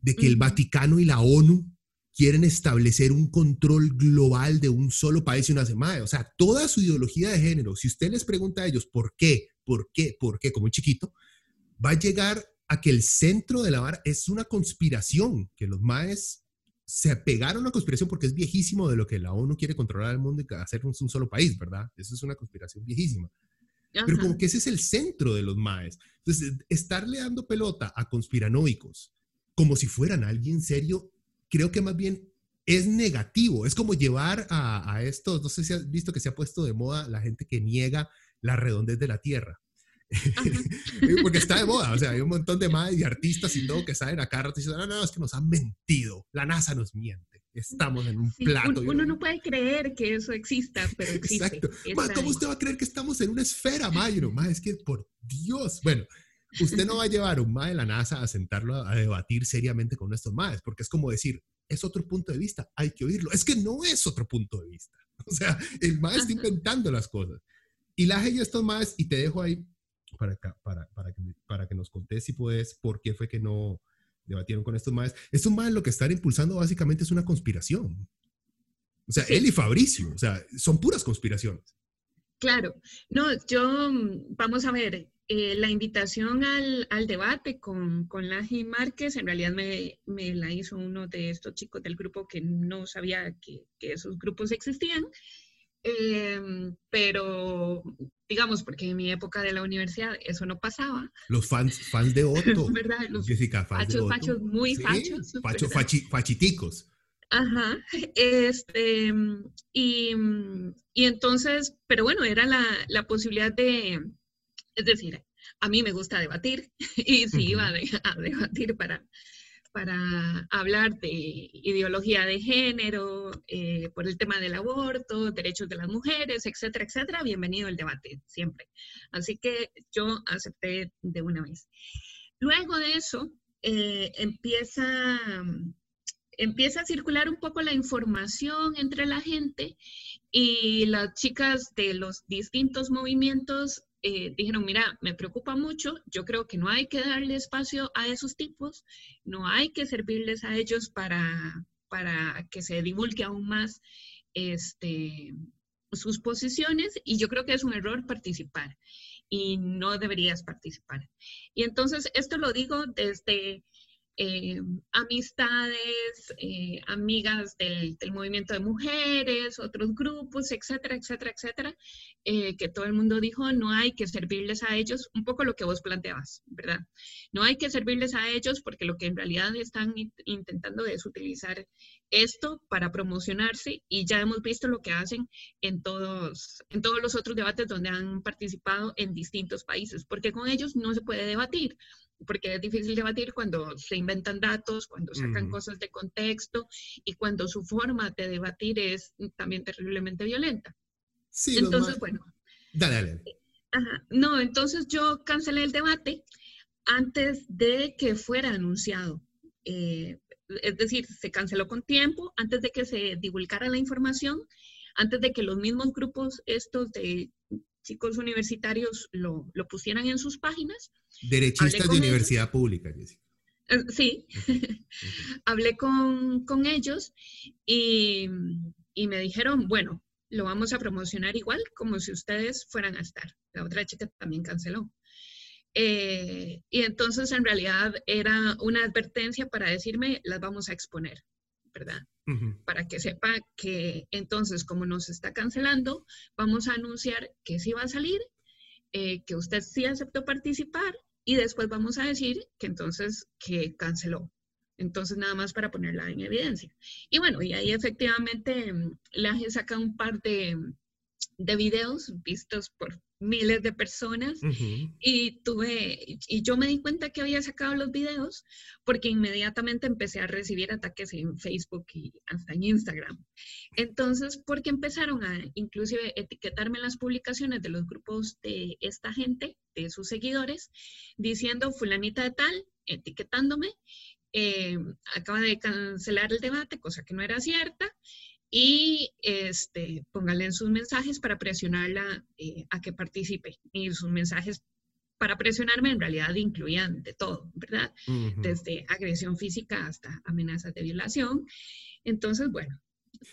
de que el Vaticano y la ONU quieren establecer un control global de un solo país y una semana. O sea, toda su ideología de género, si usted les pregunta a ellos por qué, por qué, por qué, como un chiquito, va a llegar a que el centro de la vara es una conspiración, que los maes se pegaron a una conspiración porque es viejísimo de lo que la ONU quiere controlar el mundo y hacer un, solo país, ¿verdad? Eso es una conspiración viejísima. Pero como que ese es el centro de los maes. Entonces, estarle dando pelota a conspiranoicos como si fueran alguien serio, creo que más bien es negativo. Es como llevar a, a estos, no sé si has visto que se ha puesto de moda la gente que niega la redondez de la Tierra. Porque está de moda, o sea, hay un montón de más y artistas y todo que salen acá y dicen, no, no, es que nos han mentido, la NASA nos miente, estamos en un plato. Uno, no puede creer que eso exista, pero existe. Exacto. ¿Cómo usted va a creer que estamos en una esfera, Mayro? Ma, es que por Dios, bueno, usted no va a llevar un ma de la NASA a sentarlo a, debatir seriamente con estos maes, porque es como decir, es otro punto de vista, hay que oírlo. Es que no es otro punto de vista. O sea, el ma está inventando las cosas. Y la y estos maes, y te dejo ahí para, para, para, que, para que nos contés si puedes por qué fue que no debatieron con estos maes. Estos maes lo que están impulsando básicamente es una conspiración. O sea, él y Fabricio, o sea, son puras conspiraciones. Claro, no, yo, vamos a ver, eh, la invitación al, al, debate con, con Laji Márquez en realidad me, me, la hizo uno de estos chicos del grupo que no sabía que, que esos grupos existían Em, pero digamos, porque en mi época de la universidad eso no pasaba. Los fans, fans de Otto. ¿Verdad? Los Jessica, fans fachos, de Otto. fachos, muy fachos. Facho, fachi, fachiticos. Ajá, este, y, y, entonces, pero bueno, era la, la, posibilidad de, es decir, a mí me gusta debatir y si iba a debatir para, para hablar de ideología de género, eh, por el tema del aborto, derechos de las mujeres, etcétera, etcétera. Bienvenido al debate, siempre. Así que yo acepté de una vez. Luego de eso, eh, empieza, empieza a circular un poco la información entre la gente y las chicas de los distintos movimientos eh, dijeron, mira, me preocupa mucho, yo creo que no hay que darle espacio a esos tipos, no hay que servirles a ellos para, para que se divulgue aún más este, sus posiciones y yo creo que es un error participar y no deberías participar. Y entonces esto lo digo desde eh, amistades, eh, amigas del, movimiento de mujeres, otros grupos, etcétera, etcétera, etcétera, eh, que todo el mundo dijo, no hay que servirles a ellos, un poco lo que vos planteabas, ¿verdad? No hay que servirles a ellos porque lo que en realidad están intentando es utilizar esto para promocionarse y ya hemos visto lo que hacen en todos, en todos los otros debates donde han participado en distintos países, porque con ellos no se puede debatir porque es difícil debatir cuando se inventan datos, cuando sacan cosas de contexto y cuando su forma de debatir es también terriblemente violenta. Sí, entonces, bueno. Dale, dale. Ajá. No, entonces yo cancelé el debate antes de que fuera anunciado. Eh, es decir, se canceló con tiempo antes de que se divulgara la información, antes de que los mismos grupos estos de chicos universitarios lo, lo pusieran en sus páginas. Derechistas de universidad pública, Jessica. Eh, sí, hablé con, con ellos y, y, me dijeron, bueno, lo vamos a promocionar igual como si ustedes fueran a estar. La otra chica también canceló. Eh, y entonces en realidad era una advertencia para decirme, las vamos a exponer, ¿verdad? Para que sepa que entonces como nos está cancelando, vamos a anunciar que sí va a salir, eh, que usted sí aceptó participar y después vamos a decir que entonces que canceló. Entonces, nada más para ponerla en evidencia. Y bueno, y ahí efectivamente mm, la saca un par de, de videos vistos por miles de personas y tuve, y yo me di cuenta que había sacado los videos porque inmediatamente empecé a recibir ataques en Facebook y hasta en Instagram. Entonces, porque empezaron a inclusive etiquetarme en las publicaciones de los grupos de esta gente, de sus seguidores, diciendo fulanita de tal, etiquetándome, eh, acaba de cancelar el debate, cosa que no era cierta, y este, póngale en sus mensajes para presionarla eh, a que participe. Y sus mensajes para presionarme en realidad incluían de todo, ¿verdad? Desde agresión física hasta amenazas de violación. Entonces, bueno,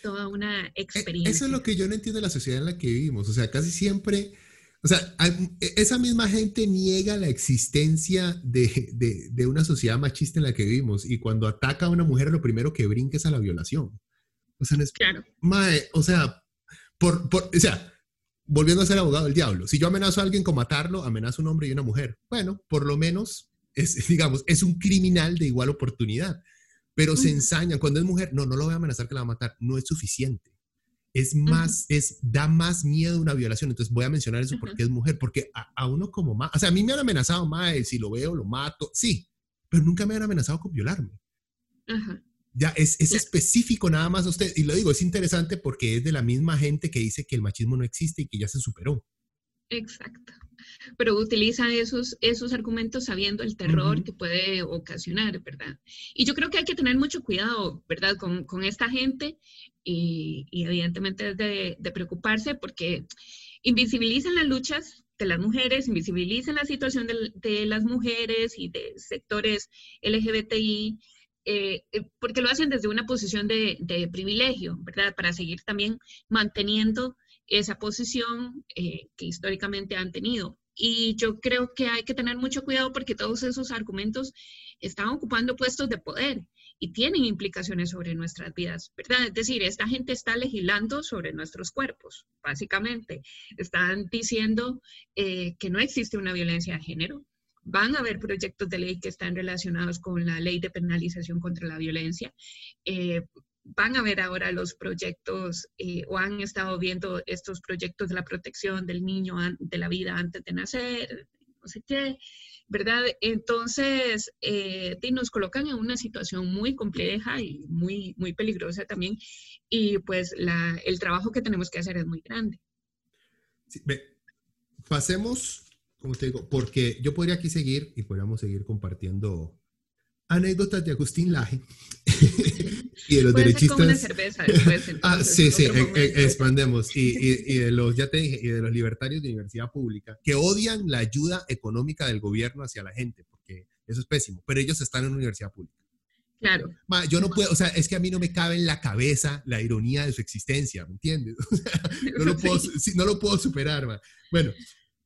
toda una experiencia. Eso es lo que yo no entiendo de la sociedad en la que vivimos. O sea, casi siempre, o sea, e, esa misma gente niega la existencia de, de, de, una sociedad machista en la que vivimos y cuando ataca a una mujer lo primero que brinca es a la violación. O sea, claro. o sea, por, por, o sea, volviendo a ser abogado del diablo, si yo amenazo a alguien con matarlo, amenazo a un hombre y una mujer. Bueno, por lo menos, es, digamos, es un criminal de igual oportunidad. Pero se ensañan, cuando es mujer, no, no lo voy a amenazar que la va a matar, no es suficiente. Es más, es, da más miedo una violación. Entonces voy a mencionar eso porque es mujer, porque a, uno como más, o sea, a mí me han amenazado más, si lo veo, lo mato, sí, pero nunca me han amenazado con violarme. Ajá. Ya es, es específico nada más a usted. Y lo digo, es interesante porque es de la misma gente que dice que el machismo no existe y que ya se superó. Exacto. Pero utiliza esos, esos argumentos sabiendo el terror que puede ocasionar, ¿verdad? Y yo creo que hay que tener mucho cuidado, ¿verdad? Con, con esta gente y, y evidentemente es de, de, preocuparse porque invisibilizan las luchas de las mujeres, invisibilizan la situación de, de las mujeres y de sectores LGBTI eh, eh, porque lo hacen desde una posición de, privilegio, ¿verdad? Para seguir también manteniendo esa posición eh, que históricamente han tenido. Y yo creo que hay que tener mucho cuidado porque todos esos argumentos están ocupando puestos de poder y tienen implicaciones sobre nuestras vidas, ¿verdad? Es decir, esta gente está legislando sobre nuestros cuerpos, básicamente. Están diciendo que no existe una violencia de género, Van a haber proyectos de ley que están relacionados con la ley de penalización contra la violencia. Eh, van a ver ahora los proyectos eh, o han estado viendo estos proyectos de la protección del niño de la vida antes de nacer, no sé qué, ¿verdad? Entonces, eh, nos colocan en una situación muy compleja y muy, muy peligrosa también. Y pues la, el trabajo que tenemos que hacer es muy grande. pasemos como te digo, porque yo podría aquí seguir y podríamos seguir compartiendo anécdotas de Agustín Laje y de los derechistas. Una cerveza después, ah, sí, sí, e, e, expandemos. Y, y, de los, ya te dije, y de los libertarios de universidad pública que odian la ayuda económica del gobierno hacia la gente, porque eso es pésimo, pero ellos están en una universidad pública. Claro. yo no puedo, o sea, es que a mí no me cabe en la cabeza la ironía de su existencia, ¿me entiendes? no, lo puedo, no lo puedo superar, ma. Bueno,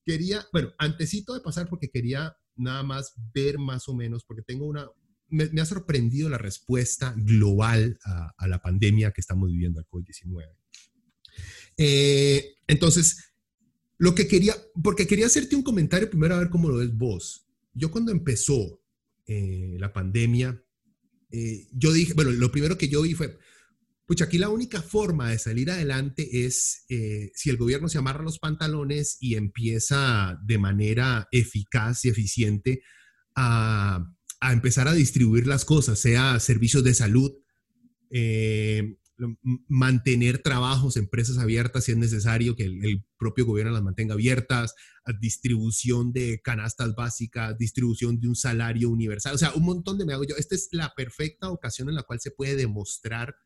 quería, bueno, antesito de pasar porque quería nada más ver más o menos, porque tengo una, me, ha sorprendido la respuesta global a, la pandemia que estamos viviendo, al COVID-19. Eh, entonces, lo que quería, porque quería hacerte un comentario primero a ver cómo lo ves vos. Yo cuando empezó eh, la pandemia, eh, yo dije, bueno, lo primero que yo vi fue, Pucha, aquí la única forma de salir adelante es eh, si el gobierno se amarra los pantalones y empieza de manera eficaz y eficiente a, empezar a distribuir las cosas, sea servicios de salud, eh, mantener trabajos, empresas abiertas si es necesario, que el, propio gobierno las mantenga abiertas, distribución de canastas básicas, distribución de un salario universal, o sea, un montón de me hago yo. Esta es la perfecta ocasión en la cual se puede demostrar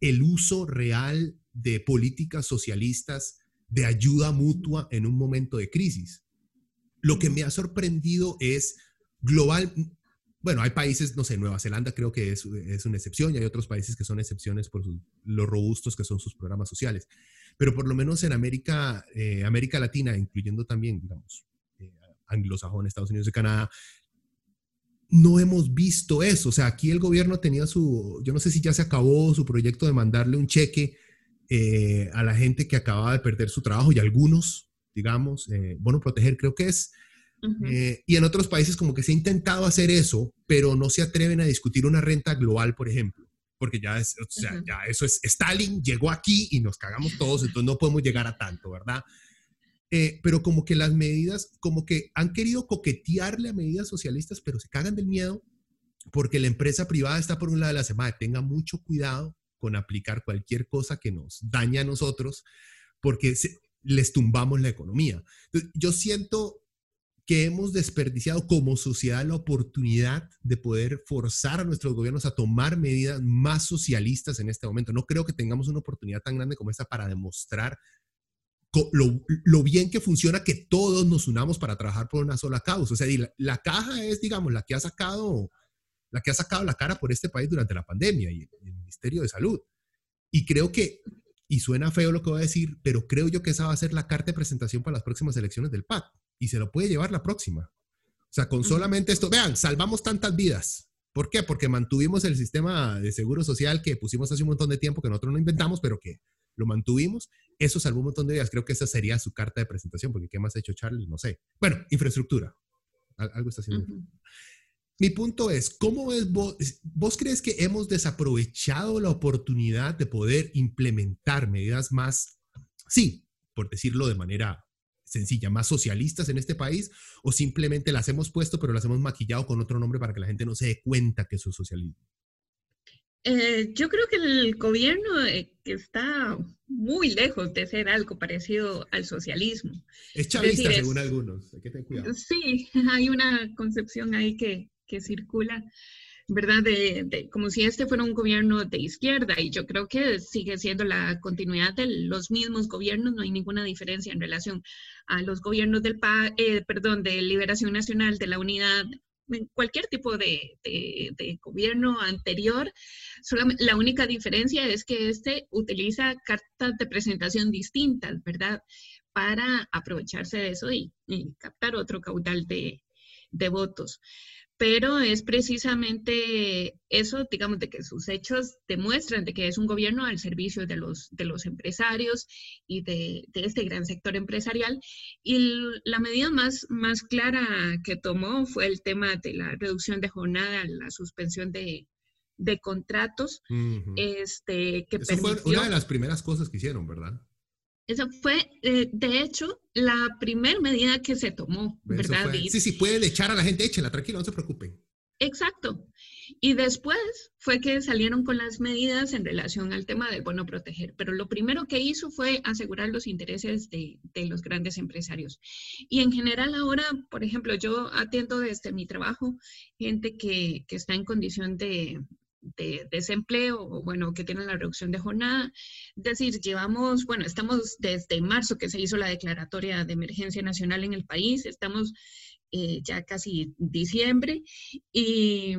el uso real de políticas socialistas de ayuda mutua en un momento de crisis. Lo que me ha sorprendido es global, bueno, hay países, no sé, Nueva Zelanda creo que es, una excepción y hay otros países que son excepciones por lo robustos que son sus programas sociales. Pero por lo menos en América, eh, América Latina, incluyendo también, digamos, eh, anglosajón, Estados Unidos y Canadá, no hemos visto eso. O sea, aquí el gobierno tenía su, yo no sé si ya se acabó su proyecto de mandarle un cheque eh, a la gente que acababa de perder su trabajo y algunos, digamos, bueno, proteger creo que es, eh, y en otros países como que se ha intentado hacer eso, pero no se atreven a discutir una renta global, por ejemplo, porque ya, es, o sea, ya eso es, Stalin llegó aquí y nos cagamos todos, entonces no podemos llegar a tanto, ¿verdad? Eh, pero como que las medidas, como que han querido coquetearle a medidas socialistas, pero se cagan del miedo porque la empresa privada está por un lado de la semana, tenga mucho cuidado con aplicar cualquier cosa que nos daña a nosotros, porque les tumbamos la economía. yo siento que hemos desperdiciado como sociedad la oportunidad de poder forzar a nuestros gobiernos a tomar medidas más socialistas en este momento. No creo que tengamos una oportunidad tan grande como esta para demostrar lo, bien que funciona que todos nos unamos para trabajar por una sola causa. O sea, la, caja es, digamos, la que ha sacado la que ha sacado la cara por este país durante la pandemia y el Ministerio de Salud. Y creo que, y suena feo lo que voy a decir, pero creo yo que esa va a ser la carta de presentación para las próximas elecciones del PAC y se lo puede llevar la próxima. O sea, con solamente esto, vean, salvamos tantas vidas. ¿Por qué? Porque mantuvimos el sistema de seguro social que pusimos hace un montón de tiempo, que nosotros no inventamos, pero que lo mantuvimos. Eso salvó un montón de vidas. Creo que esa sería su carta de presentación, porque ¿qué más ha hecho Charlie? No sé. Bueno, infraestructura. Algo está haciendo. Mi punto es, ¿cómo es vos? ¿Vos crees que hemos desaprovechado la oportunidad de poder implementar medidas más, sí, por decirlo de manera sencilla, más socialistas en este país o simplemente las hemos puesto pero las hemos maquillado con otro nombre para que la gente no se dé cuenta que eso es socialismo? Eh, yo creo que el gobierno eh, está muy lejos de ser algo parecido al socialismo. Es chavista, según algunos. Hay que tener cuidado. Sí, hay una concepción ahí que, que circula ¿verdad? De, como si este fuera un gobierno de izquierda y yo creo que sigue siendo la continuidad de los mismos gobiernos, no hay ninguna diferencia en relación a los gobiernos del, eh, perdón, de Liberación Nacional, de la Unidad, cualquier tipo de, gobierno anterior. La única diferencia es que este utiliza cartas de presentación distintas, ¿verdad? Para aprovecharse de eso y, captar otro caudal de votos pero es precisamente eso, digamos, de que sus hechos demuestran de que es un gobierno al servicio de los, de los empresarios y de, este gran sector empresarial. Y la medida más, más clara que tomó fue el tema de la reducción de jornada, la suspensión de, contratos, este, que Eso fue una de las primeras cosas que hicieron, ¿verdad? Esa fue, eh, de hecho, la primera medida que se tomó, ¿verdad? sí, sí, pueden echar a la gente, échenla, tranquilo, no se preocupen. Exacto. Y después fue que salieron con las medidas en relación al tema del bono proteger. Pero lo primero que hizo fue asegurar los intereses de, de los grandes empresarios. Y en general ahora, por ejemplo, yo atiendo desde mi trabajo gente que, que está en condición de, de desempleo o bueno, que tienen la reducción de jornada. Es decir, llevamos, bueno, estamos desde marzo que se hizo la declaratoria de emergencia nacional en el país, estamos eh, ya casi diciembre y,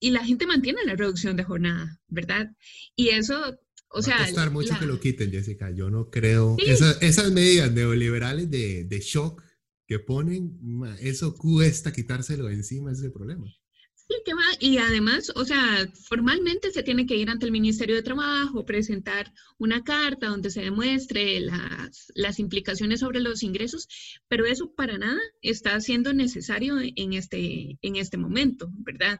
y, la gente mantiene la reducción de jornada, ¿verdad? Y eso... O sea, Va a costar mucho que lo quiten, Jessica. Yo no creo. esas medidas neoliberales de, de shock que ponen, eso cuesta quitárselo encima, ese problema y además, o sea, formalmente se tiene que ir ante el Ministerio de Trabajo, presentar una carta donde se demuestre las, las implicaciones sobre los ingresos, pero eso para nada está siendo necesario en este, en este momento, ¿verdad?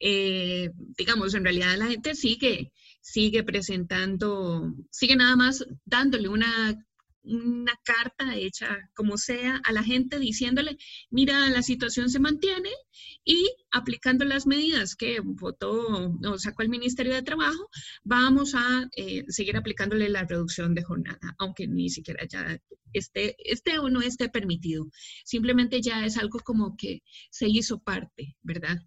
Eh, digamos, en realidad la gente sigue, sigue presentando, sigue nada más dándole una una carta hecha como sea a la gente diciéndole, mira, la situación se mantiene y aplicando las medidas que votó o sacó el Ministerio de Trabajo, vamos a eh, seguir aplicándole la reducción de jornada, aunque ni siquiera ya esté, o no esté permitido. Simplemente ya es algo como que se hizo parte, ¿verdad?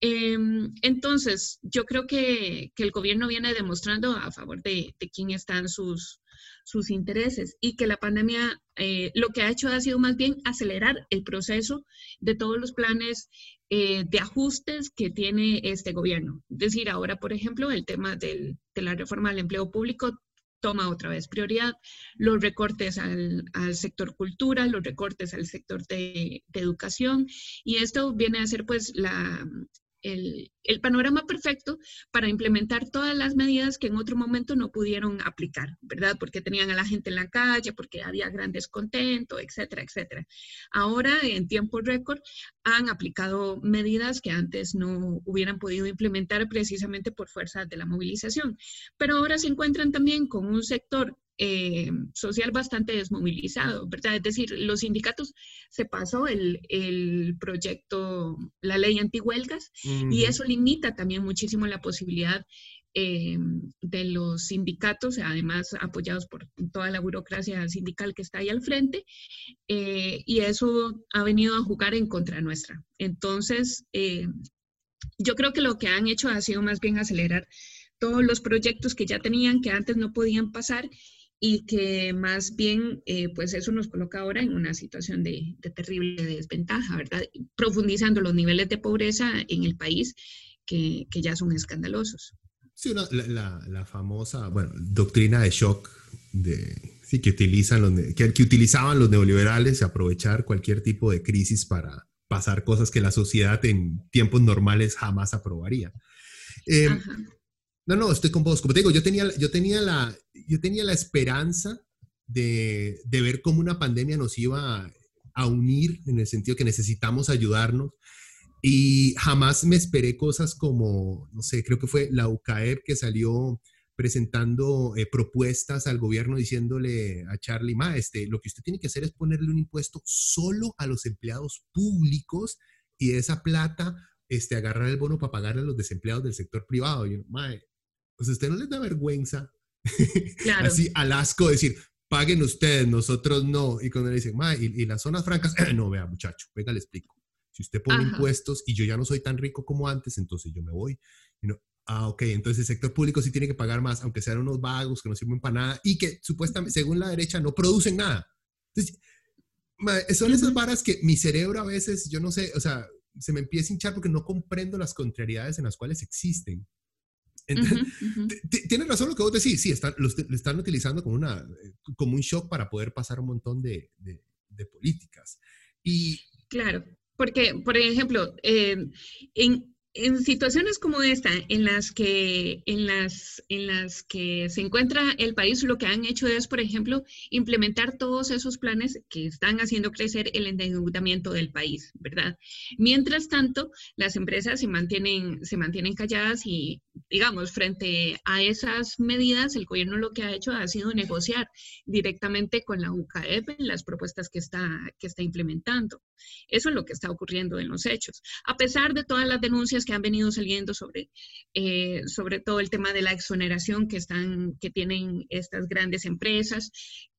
Em, entonces, yo creo que, el gobierno viene demostrando a favor de, quién están sus, sus intereses y que la pandemia eh, lo que ha hecho ha sido más bien acelerar el proceso de todos los planes eh, de ajustes que tiene este gobierno. Es decir, ahora, por ejemplo, el tema de la reforma del empleo público toma otra vez prioridad, los recortes al, sector cultura, los recortes al sector de, de, educación, y esto viene a ser pues la, el, panorama perfecto para implementar todas las medidas que en otro momento no pudieron aplicar, ¿verdad? Porque tenían a la gente en la calle, porque había gran descontento, etcétera, etcétera. Ahora, en tiempo récord, han aplicado medidas que antes no hubieran podido implementar precisamente por fuerza de la movilización. Pero ahora se encuentran también con un sector eh, social bastante desmovilizado, ¿verdad? Es decir, los sindicatos se pasó el, el proyecto, la ley antihuelgas, y eso limita también muchísimo la posibilidad eh, de los sindicatos, además apoyados por toda la burocracia sindical que está ahí al frente, eh, y eso ha venido a jugar en contra nuestra. Entonces, yo creo que lo que han hecho ha sido más bien acelerar todos los proyectos que ya tenían, que antes no podían pasar, y que más bien, eh, pues eso nos coloca ahora en una situación de, terrible desventaja, ¿verdad? Profundizando los niveles de pobreza en el país que, que ya son escandalosos. Sí, la, la, famosa, bueno, doctrina de shock de, sí, que, utilizan los, que, que utilizaban los neoliberales, aprovechar cualquier tipo de crisis para pasar cosas que la sociedad en tiempos normales jamás aprobaría. Eh, no, no, estoy con vos. Como te digo, yo tenía, yo tenía, la, yo tenía la esperanza de, de ver cómo una pandemia nos iba a, unir en el sentido que necesitamos ayudarnos. Y jamás me esperé cosas como, no sé, creo que fue la UCAEP que salió presentando eh, propuestas al gobierno diciéndole a Charlie, ma, este, lo que usted tiene que hacer es ponerle un impuesto solo a los empleados públicos y de esa plata este, agarrar el bono para pagarle a los desempleados del sector privado. Y yo, pues usted no les da vergüenza, así al asco decir, paguen ustedes, nosotros no. Y cuando le dicen, ma, y, las zonas francas, no, vea muchacho, venga, le explico. Si usted pone impuestos y yo ya no soy tan rico como antes, entonces yo me voy. Y no, ah, ok, entonces el sector público sí tiene que pagar más, aunque sean unos vagos que no sirven para nada y que supuestamente, según la derecha, no producen nada. Entonces, son esas varas que mi cerebro a veces, yo no sé, o sea, se me empieza a hinchar porque no comprendo las contrariedades en las cuales existen. Tienes razón lo que vos decís, sí, están, lo, están utilizando como, una, como un shock para poder pasar un montón de, de, políticas. Y, claro, porque, por ejemplo, eh, en, en situaciones como esta, en las que, en las, en las que se encuentra el país, lo que han hecho es, por ejemplo, implementar todos esos planes que están haciendo crecer el endeudamiento del país, ¿verdad? Mientras tanto, las empresas se mantienen, se mantienen calladas y, digamos, frente a esas medidas, el gobierno lo que ha hecho ha sido negociar directamente con la UCAEP las propuestas que está, que está implementando. Eso es lo que está ocurriendo en los hechos. A pesar de todas las denuncias que han venido saliendo sobre, eh, sobre todo el tema de la exoneración que, están, que tienen estas grandes empresas.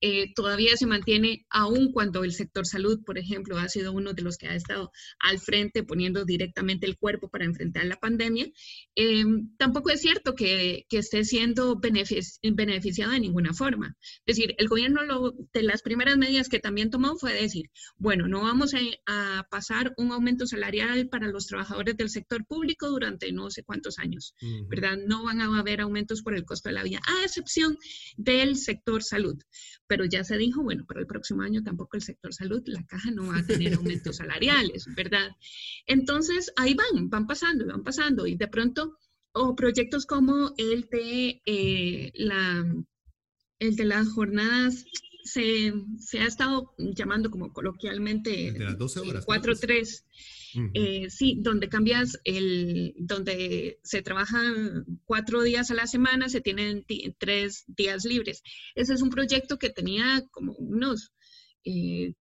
Eh, todavía se mantiene, aun cuando el sector salud, por ejemplo, ha sido uno de los que ha estado al frente poniendo directamente el cuerpo para enfrentar la pandemia. Eh, tampoco es cierto que, que esté siendo beneficiado de ninguna forma. Es decir, el gobierno lo, de las primeras medidas que también tomó fue decir, bueno, no vamos a, a pasar un aumento salarial para los trabajadores del sector público durante no sé cuántos años, ¿verdad? No van a haber aumentos por el costo de la vida, a excepción del sector salud. Pero ya se dijo, bueno, para el próximo año tampoco el sector salud, la caja no va a tener aumentos salariales, ¿verdad? Entonces, ahí van, van pasando, van pasando, y de pronto, o proyectos como el de, eh, la, el de las jornadas se, se, ha estado llamando como coloquialmente de las 12 horas. 4-3. Eh, sí, donde cambias el, donde se trabajan cuatro días a la semana, se tienen tres días libres. Ese es un proyecto que tenía como unos eh,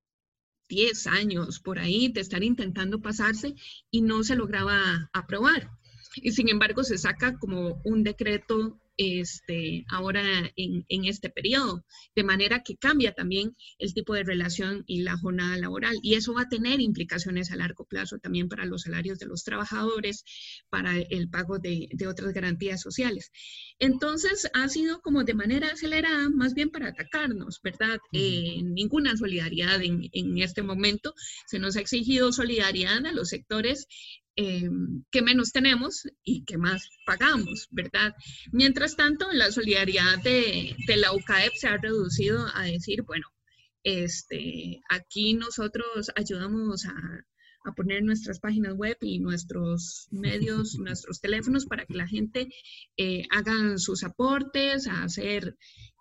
10 años por ahí de estar intentando pasarse y no se lograba aprobar. Y sin embargo se saca como un decreto este, ahora en, en, este periodo, de manera que cambia también el tipo de relación y la jornada laboral. Y eso va a tener implicaciones a largo plazo también para los salarios de los trabajadores, para el pago de, de otras garantías sociales. Entonces, ha sido como de manera acelerada, más bien para atacarnos, ¿verdad? Eh, ninguna solidaridad en, en este momento. Se nos ha exigido solidaridad a los sectores eh, que menos tenemos y que más pagamos, ¿verdad? Mientras tanto, la solidaridad de, de, la UCAEP se ha reducido a decir, bueno, este, aquí nosotros ayudamos a, a poner nuestras páginas web y nuestros medios, nuestros teléfonos para que la gente eh, haga sus aportes, a hacer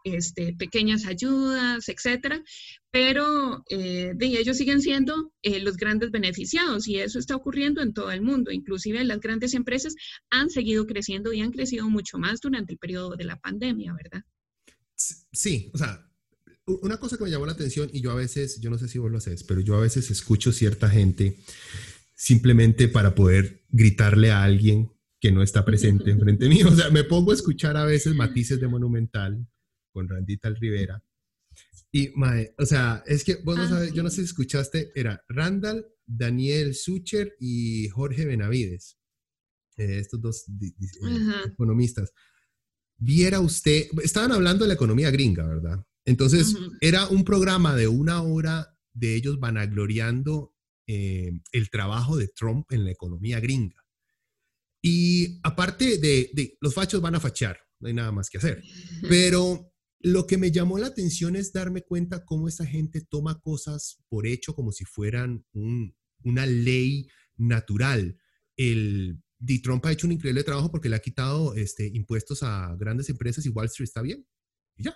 este, pequeñas ayudas, etcétera, pero eh, ellos siguen siendo eh, los grandes beneficiados y eso está ocurriendo en todo el mundo. Inclusive las grandes empresas han seguido creciendo y han crecido mucho más durante el periodo de la pandemia, ¿verdad? Sí, o sea, una cosa que me llamó la atención y yo a veces, yo no sé si vos lo haces, pero yo a veces escucho cierta gente simplemente para poder gritarle a alguien que no está presente enfrente mío. O sea, me pongo a escuchar a veces matices de Monumental con Randita Rivera. Y, mae, o sea, es que vos no ah, sabes, yo no sé si escuchaste, era Randall, Daniel Sucher y Jorge Benavides, eh, estos dos eh, economistas. Viera usted, estaban hablando de la economía gringa, ¿verdad? Entonces, era un programa de una hora de ellos vanagloriando eh, el trabajo de Trump en la economía gringa. Y aparte de, de, los fachos van a fachar, no hay nada más que hacer. Pero lo que me llamó la atención es darme cuenta cómo esa gente toma cosas por hecho como si fueran una ley natural. El Di Trump ha hecho un increíble trabajo porque le ha quitado este, impuestos a grandes empresas y Wall Street está bien. Y ya.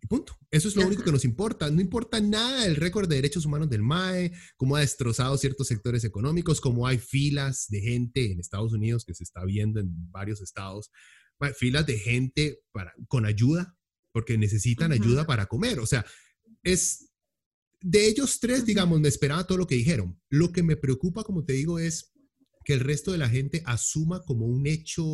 Y punto. Eso es lo único que nos importa. No importa nada el récord de derechos humanos del MAE, cómo ha destrozado ciertos sectores económicos, cómo hay filas de gente en Estados Unidos que se está viendo en varios estados, filas de gente para, con ayuda porque necesitan ayuda para comer. O sea, es de ellos tres, digamos, me esperaba todo lo que dijeron. Lo que me preocupa, como te digo, es que el resto de la gente asuma como un hecho,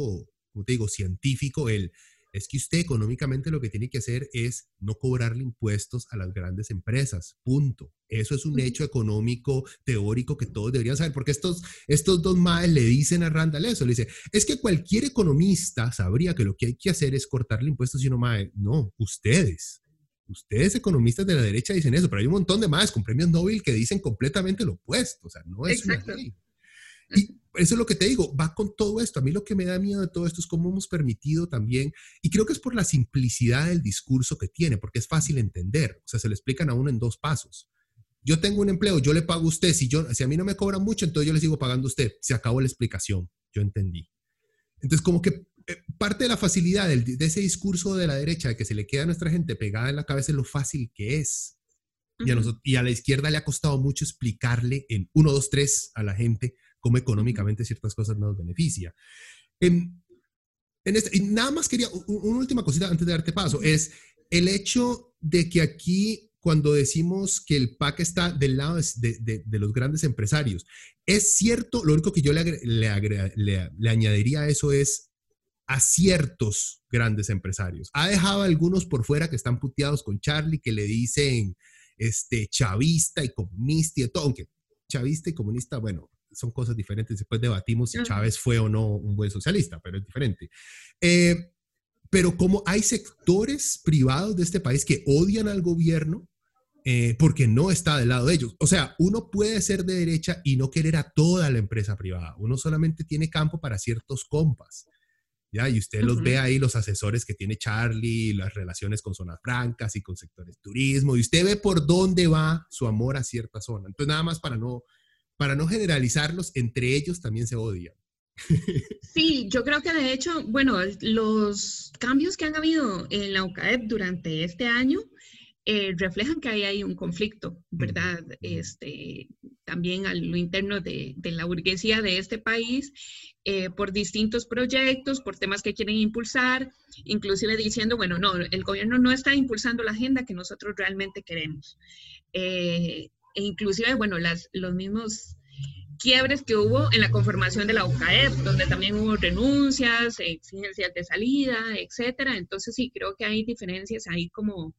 como te digo, científico, el es que usted económicamente lo que tiene que hacer es no cobrarle impuestos a las grandes empresas, punto. Eso es un hecho económico teórico que todos deberían saber, porque estos, estos dos maes le dicen a Randall eso, le dice, es que cualquier economista sabría que lo que hay que hacer es cortarle impuestos y no mae, no, ustedes. Ustedes economistas de la derecha dicen eso, pero hay un montón de más con premios Nobel que dicen completamente lo opuesto, o sea, no es Exacto. una Y eso es lo que te digo, va con todo esto. A mí lo que me da miedo de todo esto es cómo hemos permitido también, y creo que es por la simplicidad del discurso que tiene, porque es fácil entender. O sea, se lo explican a uno en dos pasos. Yo tengo un empleo, yo le pago a usted, si, yo, si a mí no me cobran mucho, entonces yo le sigo pagando a usted. Se acabó la explicación, yo entendí. Entonces, como que eh, parte de la facilidad de ese discurso de la derecha, de que se le queda a nuestra gente pegada en la cabeza, es lo fácil que es. y, a nosotros, y a la izquierda le ha costado mucho explicarle en uno, dos, tres a la gente cómo económicamente ciertas cosas nos beneficia. En, en este, y nada más quería, una última cosita antes de darte paso, es el hecho de que aquí cuando decimos que el PAC está del lado de, de, de los grandes empresarios, es cierto, lo único que yo le, le, le, le añadiría a eso es a ciertos grandes empresarios. Ha dejado a algunos por fuera que están puteados con Charlie, que le dicen este, chavista y comunista y todo, aunque chavista y comunista, bueno, son cosas diferentes. Después debatimos si Chávez fue o no un buen socialista, pero es diferente. Eh, pero como hay sectores privados de este país que odian al gobierno eh, porque no está del lado de ellos. O sea, uno puede ser de derecha y no querer a toda la empresa privada. Uno solamente tiene campo para ciertos compas. ¿ya? Y usted los ve ahí, los asesores que tiene Charlie, las relaciones con zonas francas y con sectores turismo, y usted ve por dónde va su amor a cierta zona. Entonces, nada más para no, para no generalizarlos, entre ellos también se odian. Sí, yo creo que de hecho, bueno, los cambios que han habido en la UCAEP durante este año eh, reflejan que ahí hay un conflicto, ¿verdad? Este, también a lo interno de, la burguesía de este país, eh, por distintos proyectos, por temas que quieren impulsar, inclusive diciendo, bueno, no, el gobierno no está impulsando la agenda que nosotros realmente queremos. Eh, e inclusive, bueno, las, los mismos quiebres que hubo en la conformación de la UCAEP, donde también hubo renuncias, exigencias de salida, etcétera. Entonces sí, creo que hay diferencias ahí como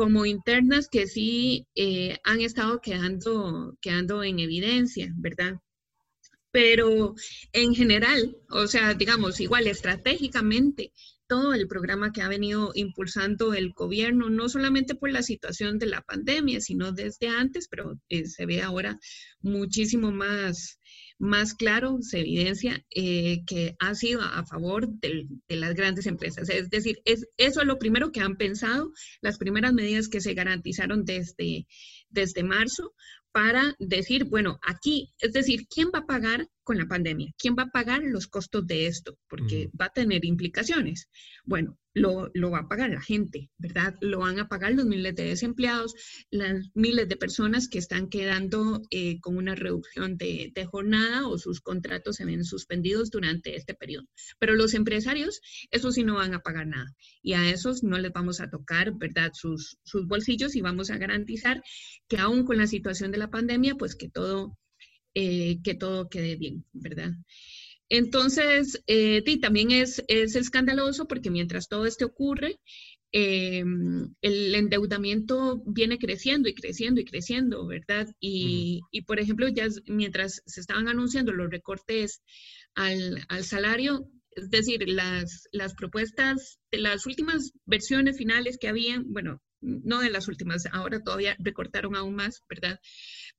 como internas que sí eh, han estado quedando, quedando en evidencia, ¿verdad? Pero en general, o sea, digamos, igual estratégicamente, todo el programa que ha venido impulsando el gobierno, no solamente por la situación de la pandemia, sino desde antes, pero eh, se ve ahora muchísimo más más claro se evidencia eh, que ha sido a favor de, las grandes empresas. Es decir, es, eso es lo primero que han pensado, las primeras medidas que se garantizaron desde, desde marzo para decir, bueno, aquí, es decir, ¿quién va a pagar con la pandemia? ¿Quién va a pagar los costos de esto? Porque va a tener implicaciones. Bueno, lo, va a pagar la gente, ¿verdad? Lo van a pagar los miles de desempleados, las miles de personas que están quedando eh, con una reducción de, jornada o sus contratos se ven suspendidos durante este periodo. Pero los empresarios, eso sí no van a pagar nada. Y a esos no les vamos a tocar, ¿verdad? Sus, sus bolsillos y vamos a garantizar que aún con la situación de la pandemia, pues que todo, eh, que todo quede bien, ¿verdad? Entonces, eh, también es, es, escandaloso porque mientras todo esto ocurre, eh, el endeudamiento viene creciendo y creciendo y creciendo, ¿verdad? Y, y, por ejemplo, ya mientras se estaban anunciando los recortes al, al salario, es decir, las, las propuestas de las últimas versiones finales que habían, bueno, no de las últimas, ahora todavía recortaron aún más, ¿verdad?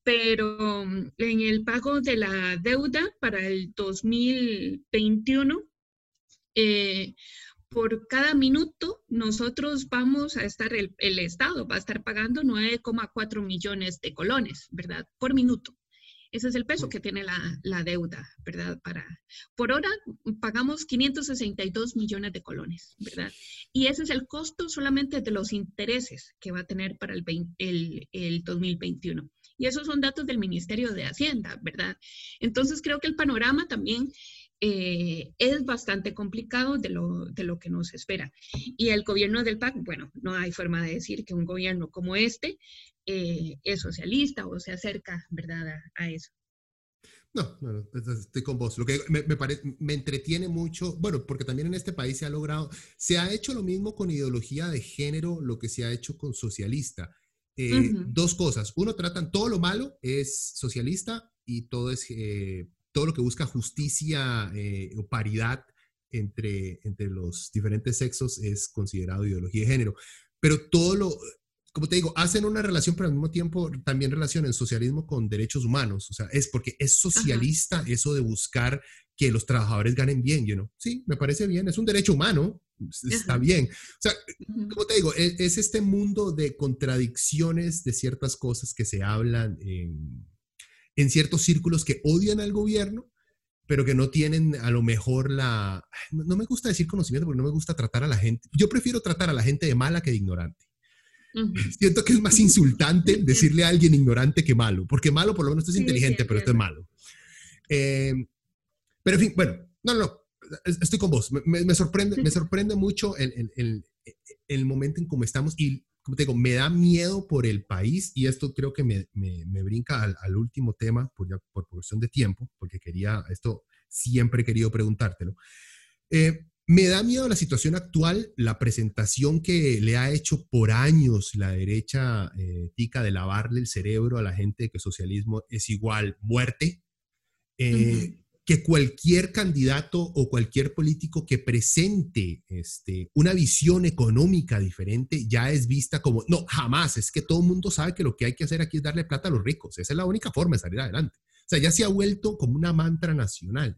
pero mm, en el pago de la deuda para el 2021, eh, por cada minuto nosotros vamos a estar, el, el Estado va a estar pagando 9,4 millones de colones, ¿verdad? Por minuto. Ese es el peso que tiene la, la, deuda, ¿verdad? Para, por hora pagamos 562 millones de colones, ¿verdad? Y ese es el costo solamente de los intereses que va a tener para el, el, el 2021. Y esos son datos del Ministerio de Hacienda, ¿verdad? Entonces creo que el panorama también eh, es bastante complicado de lo, de lo, que nos espera. Y el gobierno del PAC, bueno, no hay forma de decir que un gobierno como este eh, es socialista o se acerca, ¿verdad?, a, eso. No, no, estoy con vos. Lo que me, me, me, entretiene mucho, bueno, porque también en este país se ha logrado, se ha hecho lo mismo con ideología de género, lo que se ha hecho con socialista. Eh, dos cosas. Uno, tratan todo lo malo es socialista y todo es eh, todo lo que busca justicia eh, o paridad entre, entre los diferentes sexos es considerado ideología de género. Pero todo lo, como te digo, hacen una relación, pero al mismo tiempo también relacionan socialismo con derechos humanos. O sea, es porque es socialista eso de buscar que los trabajadores ganen bien, you know? Sí, me parece bien, es un derecho humano, está bien. O sea, como te digo, es, es, este mundo de contradicciones de ciertas cosas que se hablan en, en ciertos círculos que odian al gobierno, pero que no tienen a lo mejor la... No, me gusta decir conocimiento porque no me gusta tratar a la gente. Yo prefiero tratar a la gente de mala que de ignorante. Siento que es más insultante decirle a alguien ignorante que malo, porque malo por lo menos es inteligente, pero esto es malo. Eh, pero en fin, bueno, no, no, estoy con vos. Me, sorprende, me sorprende mucho el, el, el, momento en cómo estamos y como te digo, me da miedo por el país y esto creo que me, me, brinca al, al, último tema por, ya, por cuestión de tiempo, porque quería, esto siempre he querido preguntártelo. Eh, me da miedo la situación actual, la presentación que le ha hecho por años la derecha eh, tica de lavarle el cerebro a la gente de que socialismo es igual muerte. Eh, que cualquier candidato o cualquier político que presente este, una visión económica diferente ya es vista como, no, jamás, es que todo el mundo sabe que lo que hay que hacer aquí es darle plata a los ricos, esa es la única forma de salir adelante. O sea, ya se ha vuelto como una mantra nacional.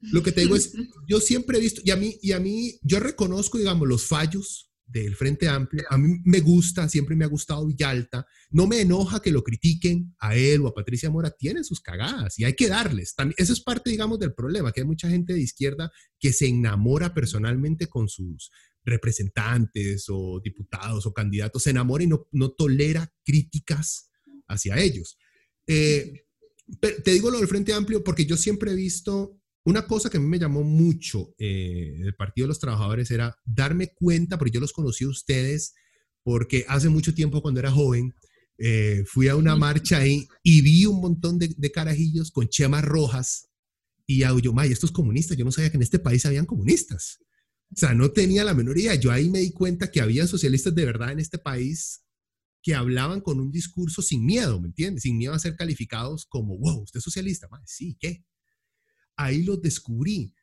Lo que te digo es, yo siempre he visto, y a mí, y a mí, yo reconozco, digamos, los fallos del Frente Amplio. A mí me gusta, siempre me ha gustado Villalta. No me enoja que lo critiquen a él o a Patricia Mora. Tienen sus cagadas y hay que darles. También, eso es parte, digamos, del problema, que hay mucha gente de izquierda que se enamora personalmente con sus representantes o diputados o candidatos se enamora y no, no tolera críticas hacia ellos. Eh, te digo lo del Frente Amplio porque yo siempre he visto una cosa que a mí me llamó mucho eh, del Partido de los Trabajadores era darme cuenta, porque yo los conocí a ustedes, porque hace mucho tiempo cuando era joven, eh, fui a una marcha ahí y vi un montón de, carajillos con chemas rojas y yo, may, estos comunistas, yo no sabía que en este país habían comunistas. O sea, no tenía la menor idea. Yo ahí me di cuenta que había socialistas de verdad en este país que hablaban con un discurso sin miedo, ¿me entiendes? Sin miedo a ser calificados como, wow, usted es socialista, madre, sí, ¿qué? Ahí lo descubrí.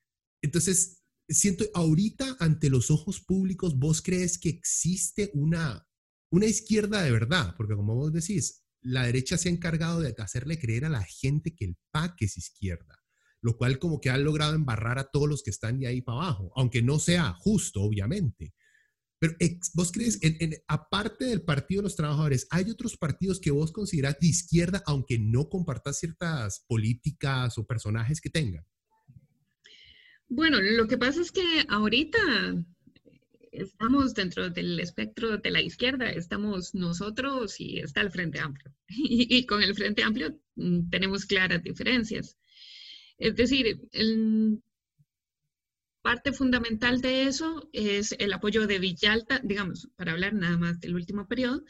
Entonces, siento, ahorita ante los ojos públicos, ¿vos crees que existe una, una izquierda de verdad? Porque como vos decís, la derecha se ha encargado de hacerle creer a la gente que el PAC es izquierda, lo cual como que ha logrado embarrar a todos los que están de ahí para abajo, aunque no sea justo, obviamente. Pero vos crees, aparte del Partido de los Trabajadores, ¿hay otros partidos que vos considerás de izquierda, aunque no compartas ciertas políticas o personajes que tengan? Bueno, lo que pasa es que ahorita estamos dentro del espectro de la izquierda, estamos nosotros y está el Frente Amplio. Y, con el Frente Amplio mm, tenemos claras diferencias. Es decir, el, Parte fundamental de eso es el apoyo de Villalta, digamos, para hablar nada más del último periodo,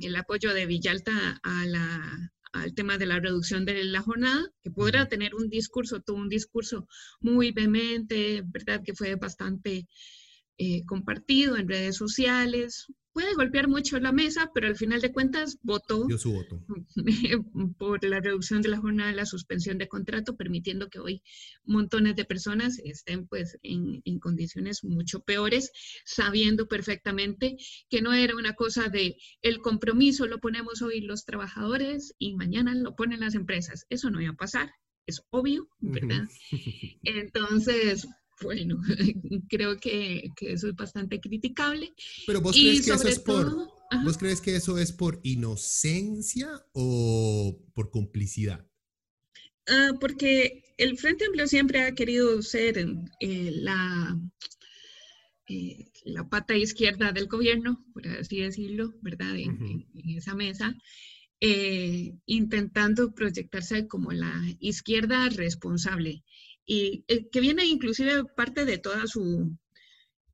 el apoyo de Villalta a la, al tema de la reducción de la jornada, que podrá tener un discurso, tuvo un discurso muy vehemente, ¿verdad? Que fue bastante eh, compartido en redes sociales, puede golpear mucho la mesa, pero al final de cuentas votó su voto. por la reducción de la jornada, la suspensión de contrato, permitiendo que hoy montones de personas estén pues en, en, condiciones mucho peores, sabiendo perfectamente que no era una cosa de el compromiso lo ponemos hoy los trabajadores y mañana lo ponen las empresas. Eso no iba a pasar. Es obvio, ¿verdad? Entonces, bueno, creo que, eso es bastante criticable. Pero vos crees que eso es por, ¿vos crees que eso es por inocencia o por complicidad? Ah, porque el Frente Amplio siempre ha querido ser eh, la, eh, la pata izquierda del gobierno, por así decirlo, ¿verdad? En, esa mesa. Eh, intentando proyectarse como la izquierda responsable y eh, que viene inclusive parte de toda su,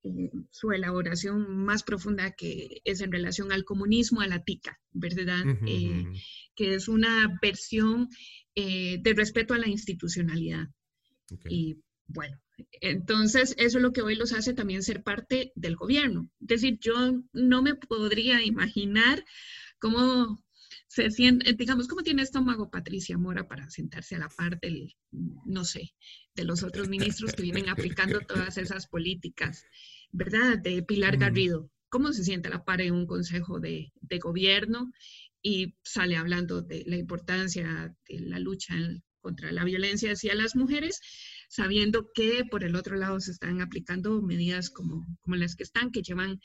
eh, su elaboración más profunda que es en relación al comunismo, a la tica, ¿verdad? Eh, que es una versión de respeto a la institucionalidad. Y bueno, entonces eso es lo que hoy los hace también ser parte del gobierno. Es decir, yo no me podría imaginar cómo se siente, digamos, ¿cómo tiene estómago Patricia Mora para sentarse a la par del, no sé, de los otros ministros que vienen aplicando todas esas políticas, ¿verdad? De Pilar Garrido. ¿Cómo se siente a la par en un consejo de, de gobierno y sale hablando de la importancia de la lucha contra la violencia hacia las mujeres, sabiendo que por el otro lado se están aplicando medidas como, como las que están, que llevan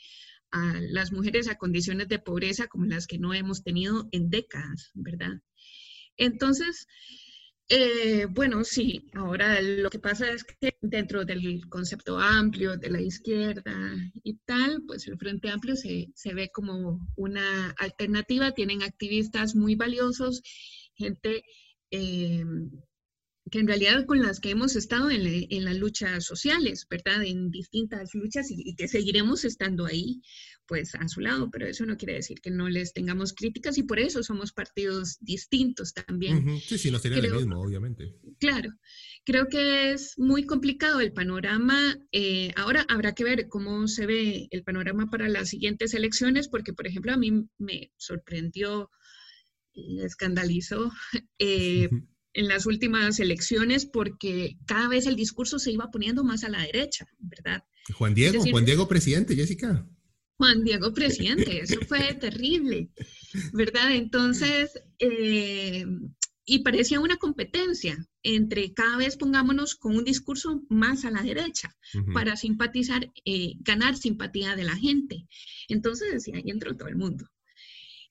a las mujeres a condiciones de pobreza como las que no hemos tenido en décadas, ¿verdad? Entonces, eh, bueno, sí, ahora lo que pasa es que dentro del concepto amplio de la izquierda y tal, pues el Frente Amplio se, se ve como una alternativa, tienen activistas muy valiosos, gente eh, que en realidad con las que hemos estado en, las luchas sociales, ¿verdad? En distintas luchas y, que seguiremos estando ahí, pues a su lado, pero eso no quiere decir que no les tengamos críticas y por eso somos partidos distintos también. Sí, sí, no sería lo mismo, obviamente. Claro, creo que es muy complicado el panorama. Eh, ahora habrá que ver cómo se ve el panorama para las siguientes elecciones, porque por ejemplo a mí me sorprendió y escandalizó. Eh, en las últimas elecciones porque cada vez el discurso se iba poniendo más a la derecha, ¿verdad? Juan Diego, Juan Diego presidente, Jessica. Juan Diego presidente, eso fue terrible, ¿verdad? Entonces, eh, y parecía una competencia entre cada vez pongámonos con un discurso más a la derecha para simpatizar, eh, ganar simpatía de la gente. Entonces decía, ahí entró todo el mundo.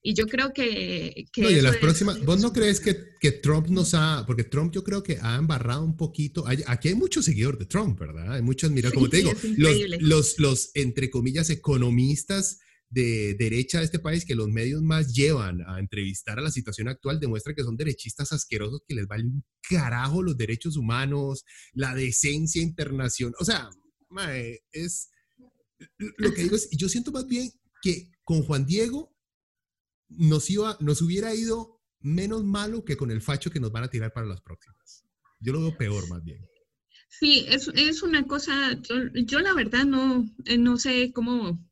Y yo creo que... no, y las próximas, ¿vos no crees que, que, Trump nos ha, porque Trump yo creo que ha embarrado un poquito, aquí hay muchos seguidores de Trump, ¿verdad? Hay muchos, mira, como te digo, los, los, los, entre comillas, economistas de derecha de este país que los medios más llevan a entrevistar a la situación actual demuestra que son derechistas asquerosos que les vale un carajo los derechos humanos, la decencia internacional. O sea, es lo que digo es, yo siento más bien que con Juan Diego nos, iba, nos hubiera ido menos malo que con el facho que nos van a tirar para las próximas. Yo lo veo peor más bien. Sí, es, es una cosa, yo, la verdad no, eh, no sé cómo,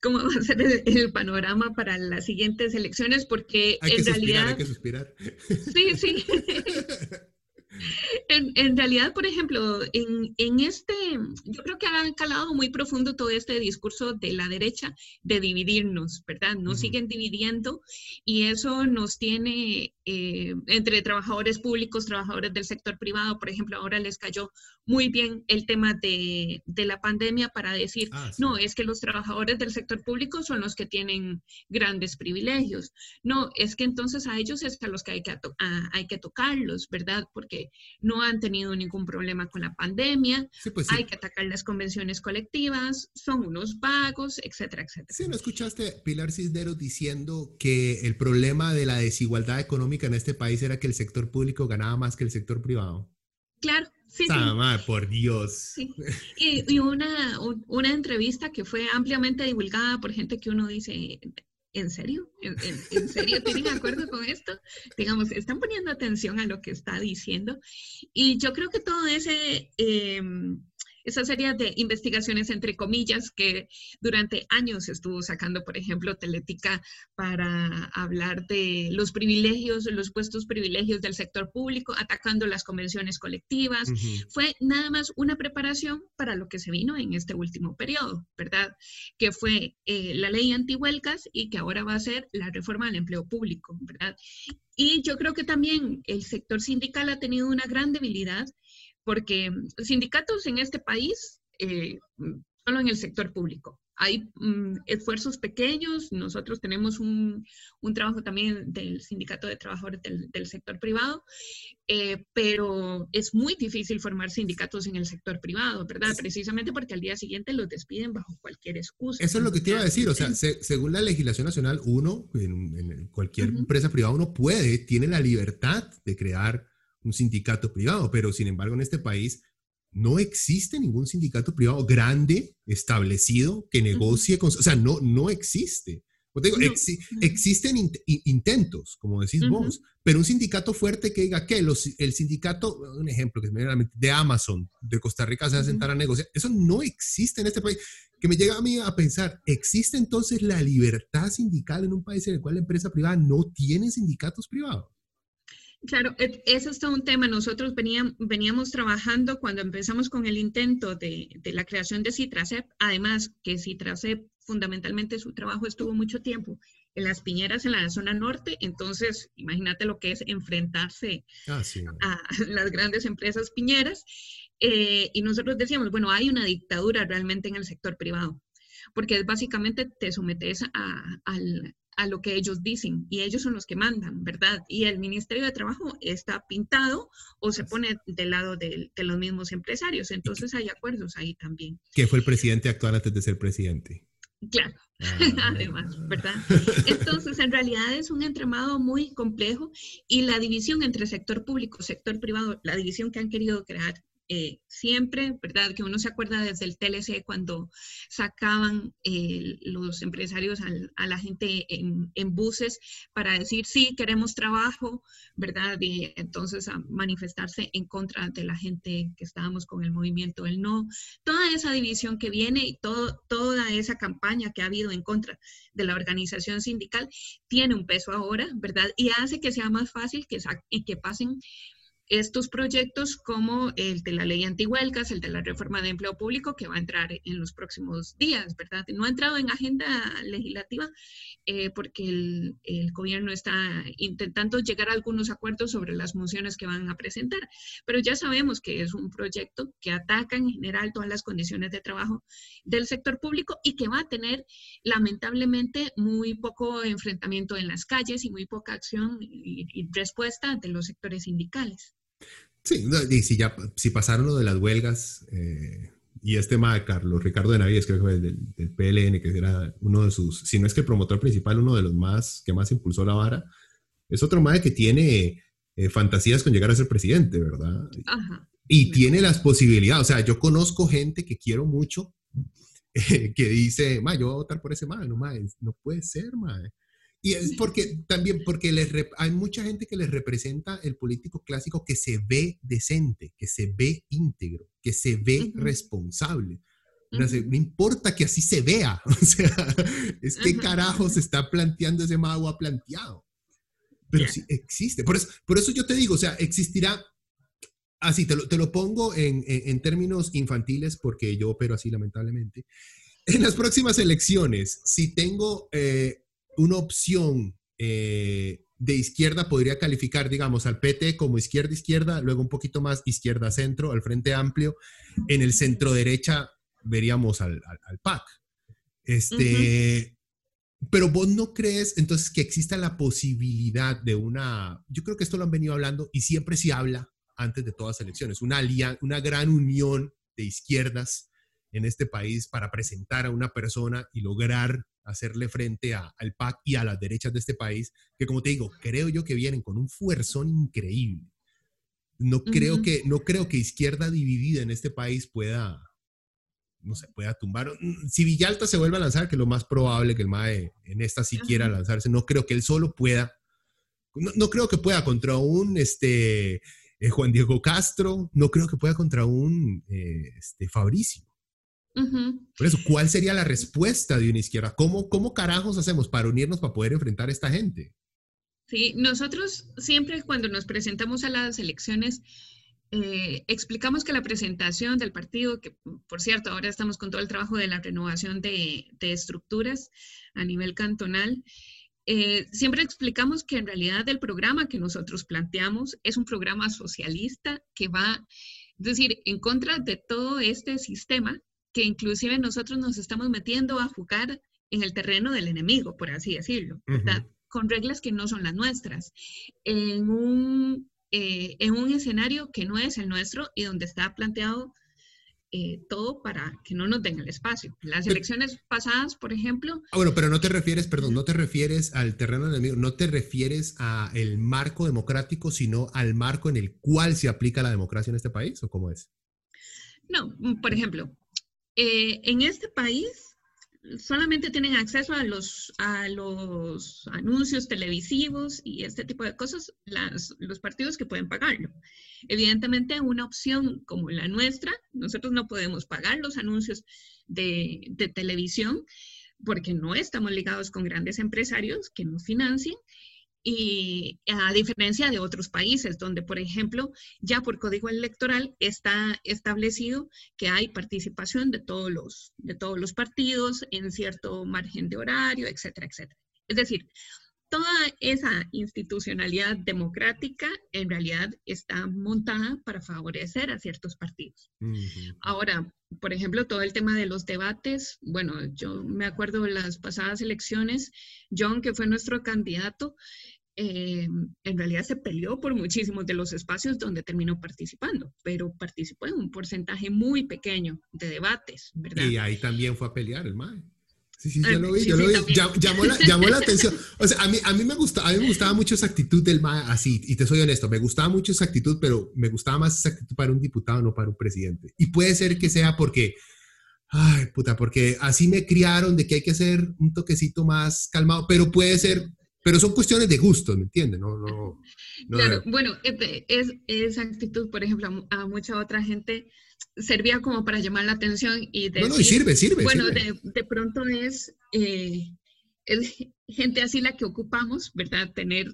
cómo va a ser el, panorama para las siguientes elecciones, porque en realidad... hay que suspirar. Sí, sí. En, realidad, por ejemplo, en, este, yo creo que ha calado muy profundo todo este discurso de la derecha de dividirnos, ¿verdad? Nos siguen dividiendo y eso nos tiene eh, entre trabajadores públicos, trabajadores del sector privado, por ejemplo, ahora les cayó muy bien el tema de, la pandemia para decir, ah, no, es que los trabajadores del sector público son los que tienen grandes privilegios. No, es que entonces a ellos es a los que hay que, hay que tocarlos, ¿verdad? Porque no han tenido ningún problema con la pandemia, pues hay que atacar las convenciones colectivas, son unos vagos, etcétera, etcétera. Sí, ¿no escuchaste Pilar Cisneros diciendo que el problema de la desigualdad económica en este país era que el sector público ganaba más que el sector privado? Claro, Sí, por Dios. Y, una, una, entrevista que fue ampliamente divulgada por gente que uno dice, ¿en serio? ¿En, serio tienen acuerdo con esto? Digamos, están poniendo atención a lo que está diciendo. Y yo creo que todo ese... Em, esa serie de investigaciones, entre comillas, que durante años estuvo sacando, por ejemplo, Teletica para hablar de los privilegios, los puestos privilegios del sector público, atacando las convenciones colectivas. Fue nada más una preparación para lo que se vino en este último periodo, ¿verdad? Que fue eh, la ley antihuelgas y que ahora va a ser la reforma del empleo público, ¿verdad? Y yo creo que también el sector sindical ha tenido una gran debilidad porque sindicatos en este país, eh, solo en el sector público. Hay mm, esfuerzos pequeños, nosotros tenemos un, trabajo también del sindicato de trabajadores del, sector privado, eh, pero es muy difícil formar sindicatos en el sector privado, ¿verdad? Precisamente porque al día siguiente los despiden bajo cualquier excusa. Eso es lo que te iba a decir, o sea, según la legislación nacional, uno, en, cualquier empresa privada, uno puede, tiene la libertad de crear un sindicato privado, pero sin embargo en este país no existe ningún sindicato privado grande, establecido, que negocie con... O sea, no, no existe. Existen intentos, como decís vos, pero un sindicato fuerte que diga que los, el sindicato, un ejemplo que me viene de Amazon de Costa Rica se va a sentar a negociar, eso no existe en este país. Que me llega a mí a pensar, ¿existe entonces la libertad sindical en un país en el cual la empresa privada no tiene sindicatos privados? Claro, e, ese es todo un tema. Nosotros veníamos, veníamos trabajando cuando empezamos con el intento de, la creación de Citracep, además que Citracep fundamentalmente su trabajo estuvo mucho tiempo en las piñeras en la zona norte, entonces imagínate lo que es enfrentarse ah, a las grandes empresas piñeras. Eh, y nosotros decíamos, bueno, hay una dictadura realmente en el sector privado, porque es básicamente te sometes a, al, a lo que ellos dicen y ellos son los que mandan, ¿verdad? Y el Ministerio de Trabajo está pintado o se pone del lado de, los mismos empresarios. Entonces hay acuerdos ahí también. ¿Qué fue el presidente actual antes de ser presidente? Claro, ah. además, ¿verdad? Entonces, en realidad es un entramado muy complejo y la división entre sector público, sector privado, la división que han querido crear eh, siempre, ¿verdad? Que uno se acuerda desde el TLC cuando sacaban eh, los empresarios a la gente en, buses para decir, sí, queremos trabajo, ¿verdad? Y entonces manifestarse en contra de la gente que estábamos con el movimiento del no. Toda esa división que viene y todo, toda esa campaña que ha habido en contra de la organización sindical tiene un peso ahora, ¿verdad? Y hace que sea más fácil que, que pasen estos proyectos como el de la ley antihuelgas, el de la reforma de empleo público que va a entrar en los próximos días, ¿verdad? No ha entrado en agenda legislativa eh, porque el, el, gobierno está intentando llegar a algunos acuerdos sobre las mociones que van a presentar, pero ya sabemos que es un proyecto que ataca en general todas las condiciones de trabajo del sector público y que va a tener lamentablemente muy poco enfrentamiento en las calles y muy poca acción y, y respuesta de los sectores sindicales. Sí, y si ya si pasaron lo de las huelgas eh, y este tema de Carlos Ricardo de Navíes, creo que del, del, PLN, que era uno de sus, si no es que el promotor principal, uno de los más que más impulsó la vara, es otro más que tiene eh, fantasías con llegar a ser presidente, ¿verdad? Ajá. Y tiene las posibilidades, o sea, yo conozco gente que quiero mucho eh, que dice, ma, yo voy a votar por ese ma, no, ma, no puede ser, ma. Y es porque también, porque les hay mucha gente que les representa el político clásico que se ve decente, que se ve íntegro, que se ve uh -huh. responsable. Uh -huh. No importa que así se vea, o sea, es que uh -huh. carajo se está planteando ese mago ha planteado. Pero yeah. sí existe. Por eso, por eso yo te digo, o sea, existirá, así te lo, te lo pongo en, en, en términos infantiles porque yo opero así lamentablemente. En las próximas elecciones, si tengo eh, una opción eh, de izquierda podría calificar, digamos, al PT como izquierda-izquierda, luego un poquito más izquierda-centro, al Frente Amplio. En el centro-derecha veríamos al, al, al PAC. Este, uh -huh. Pero vos no crees entonces que exista la posibilidad de una, yo creo que esto lo han venido hablando y siempre se habla antes de todas las elecciones, una, una gran unión de izquierdas en este país para presentar a una persona y lograr hacerle frente a, al PAC y a las derechas de este país, que como te digo, creo yo que vienen con un fuerzón increíble. No uh -huh. creo que no creo que izquierda dividida en este país pueda no se pueda tumbar. Si Villalta se vuelve a lanzar, que es lo más probable que el MAE en esta sí quiera lanzarse, no creo que él solo pueda. No, no creo que pueda contra un este, eh, Juan Diego Castro, no creo que pueda contra un eh, este, Fabricio. Uh -huh. Por eso, ¿cuál sería la respuesta de una izquierda? ¿Cómo, ¿Cómo carajos hacemos para unirnos para poder enfrentar a esta gente? Sí, nosotros siempre cuando nos presentamos a las elecciones eh, explicamos que la presentación del partido, que por cierto ahora estamos con todo el trabajo de la renovación de, de estructuras a nivel cantonal, eh, siempre explicamos que en realidad el programa que nosotros planteamos es un programa socialista que va, es decir, en contra de todo este sistema que inclusive nosotros nos estamos metiendo a jugar en el terreno del enemigo, por así decirlo, ¿verdad? Uh -huh. Con reglas que no son las nuestras, en un, eh, en un escenario que no es el nuestro y donde está planteado eh, todo para que no nos den el espacio. Las elecciones pasadas, por ejemplo... Ah, bueno, pero no te refieres, perdón, no te refieres al terreno del enemigo, no te refieres al marco democrático, sino al marco en el cual se aplica la democracia en este país, ¿o cómo es? No, por ejemplo, eh, en este país solamente tienen acceso a los, anuncios televisivos y este tipo de cosas las, los partidos que pueden pagarlo. Evidentemente, una opción como la nuestra, nosotros no podemos pagar los anuncios de televisión porque no estamos ligados con grandes empresarios que nos financien y a diferencia de otros países donde, por ejemplo, ya por código electoral está establecido que hay participación de todos los, de todos los partidos en cierto margen de horario, etcétera, etcétera. Es decir, toda esa institucionalidad democrática en realidad está montada para favorecer a ciertos partidos. Uh -huh. Ahora, por ejemplo, todo el tema de los debates, bueno, yo me acuerdo de las pasadas elecciones, John, que fue nuestro candidato, eh, en realidad se peleó por muchísimos de los espacios donde terminó participando, pero participó en un porcentaje muy pequeño de debates, ¿verdad? Y ahí también fue a pelear el MAE. Sí, sí, yo lo vi, sí, yo sí, lo vi. Llamó la, llamó la, atención. O sea, a mí, a mí me gusta, a mí me gustaba mucho esa actitud del MAE así, y te soy honesto, me gustaba mucho esa actitud, pero me gustaba más esa actitud para un diputado, no para un presidente. Y puede ser que sea porque, ay, puta, porque así me criaron de que hay que ser un toquecito más calmado, pero puede ser pero son cuestiones de gusto, ¿me entiendes? No, no, no, claro, bueno, es, esa actitud, por ejemplo, a, a, mucha otra gente servía como para llamar la atención y decir, no, no, y sirve, sirve. Bueno, sirve. De, de, pronto es, eh, es, gente así la que ocupamos, ¿verdad? Tener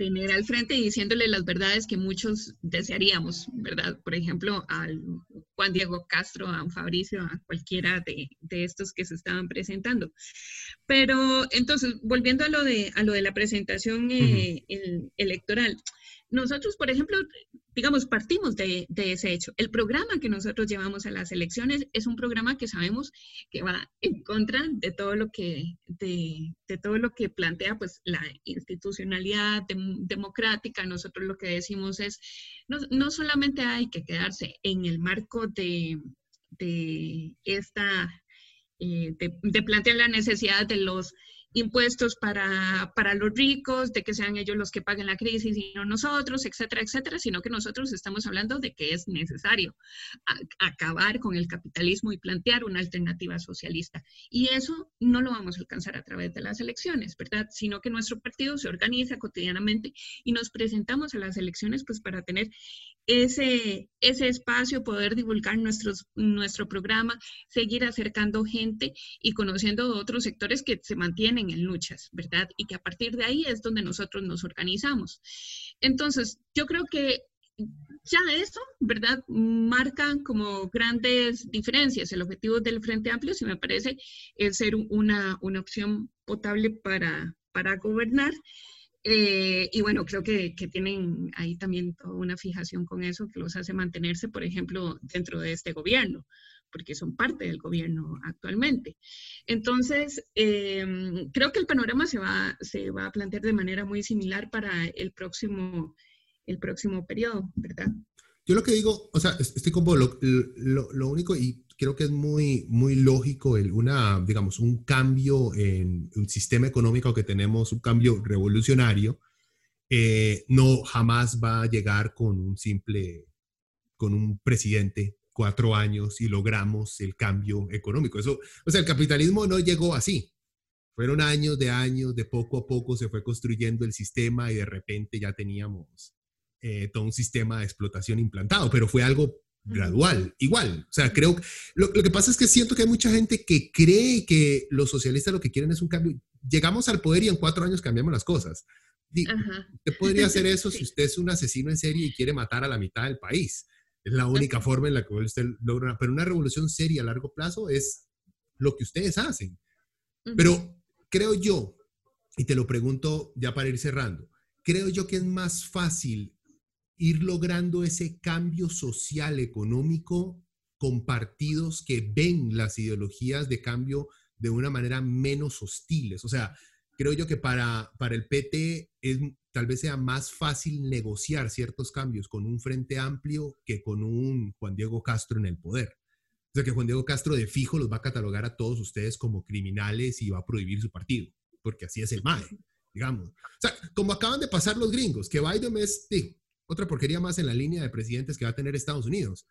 tener al frente y diciéndole las verdades que muchos desearíamos, ¿verdad? Por ejemplo, al Juan Diego Castro, a Fabricio, a cualquiera de, estos que se estaban presentando. Pero entonces, volviendo a lo de, a lo de la presentación eh, electoral, nosotros, por ejemplo, digamos, partimos de, ese hecho. El programa que nosotros llevamos a las elecciones es un programa que sabemos que va en contra de todo lo que, de, todo lo que plantea pues, la institucionalidad democrática. Nosotros lo que decimos es, no, solamente hay que quedarse en el marco de, esta, eh, de plantear la necesidad de los impuestos para, para, los ricos, de que sean ellos los que paguen la crisis y no nosotros, etcétera, etcétera, sino que nosotros estamos hablando de que es necesario acabar con el capitalismo y plantear una alternativa socialista. Y eso no lo vamos a alcanzar a través de las elecciones, ¿verdad? Sino que nuestro partido se organiza cotidianamente y nos presentamos a las elecciones pues para tener ese, ese espacio, poder divulgar nuestros, nuestro programa, seguir acercando gente y conociendo otros sectores que se mantienen en luchas, ¿verdad? Y que a partir de ahí es donde nosotros nos organizamos. Entonces, yo creo que ya eso, ¿verdad? Marca como grandes diferencias. El objetivo del Frente Amplio, si me parece, es ser una, una opción potable para, para gobernar. Eh, y bueno, creo que, que, tienen ahí también toda una fijación con eso que los hace mantenerse, por ejemplo, dentro de este gobierno, porque son parte del gobierno actualmente. Entonces, em, creo que el panorama se va, se va a plantear de manera muy similar para el próximo, el próximo periodo, ¿verdad? Yo lo que digo, o sea, estoy como lo, lo, único, y creo que es muy, muy lógico una, digamos, un cambio en un sistema económico que tenemos, un cambio revolucionario, eh, no jamás va a llegar con un simple, con un presidente cuatro años y logramos el cambio económico. Eso, o sea, el capitalismo no llegó así. Fueron años de años, de poco a poco se fue construyendo el sistema y de repente ya teníamos eh, todo un sistema de explotación implantado, pero fue algo gradual, igual. O sea, creo, lo, lo que pasa es que siento que hay mucha gente que cree que los socialistas lo que quieren es un cambio. Llegamos al poder y en cuatro años cambiamos las cosas. Usted podría hacer eso si usted es un asesino en serie y quiere matar a la mitad del país. Es la única forma en la que usted logra. Pero una revolución seria a largo plazo es lo que ustedes hacen. Pero creo yo, y te lo pregunto ya para ir cerrando, creo yo que es más fácil ir logrando ese cambio social, económico, con partidos que ven las ideologías de cambio de una manera menos hostiles. O sea, creo yo que para, para el PT es, tal vez sea más fácil negociar ciertos cambios con un frente amplio que con un Juan Diego Castro en el poder. O sea, que Juan Diego Castro de fijo los va a catalogar a todos ustedes como criminales y va a prohibir su partido, porque así es el MAE, digamos. O sea, como acaban de pasar los gringos, que Biden es, sí, otra porquería más en la línea de presidentes que va a tener Estados Unidos.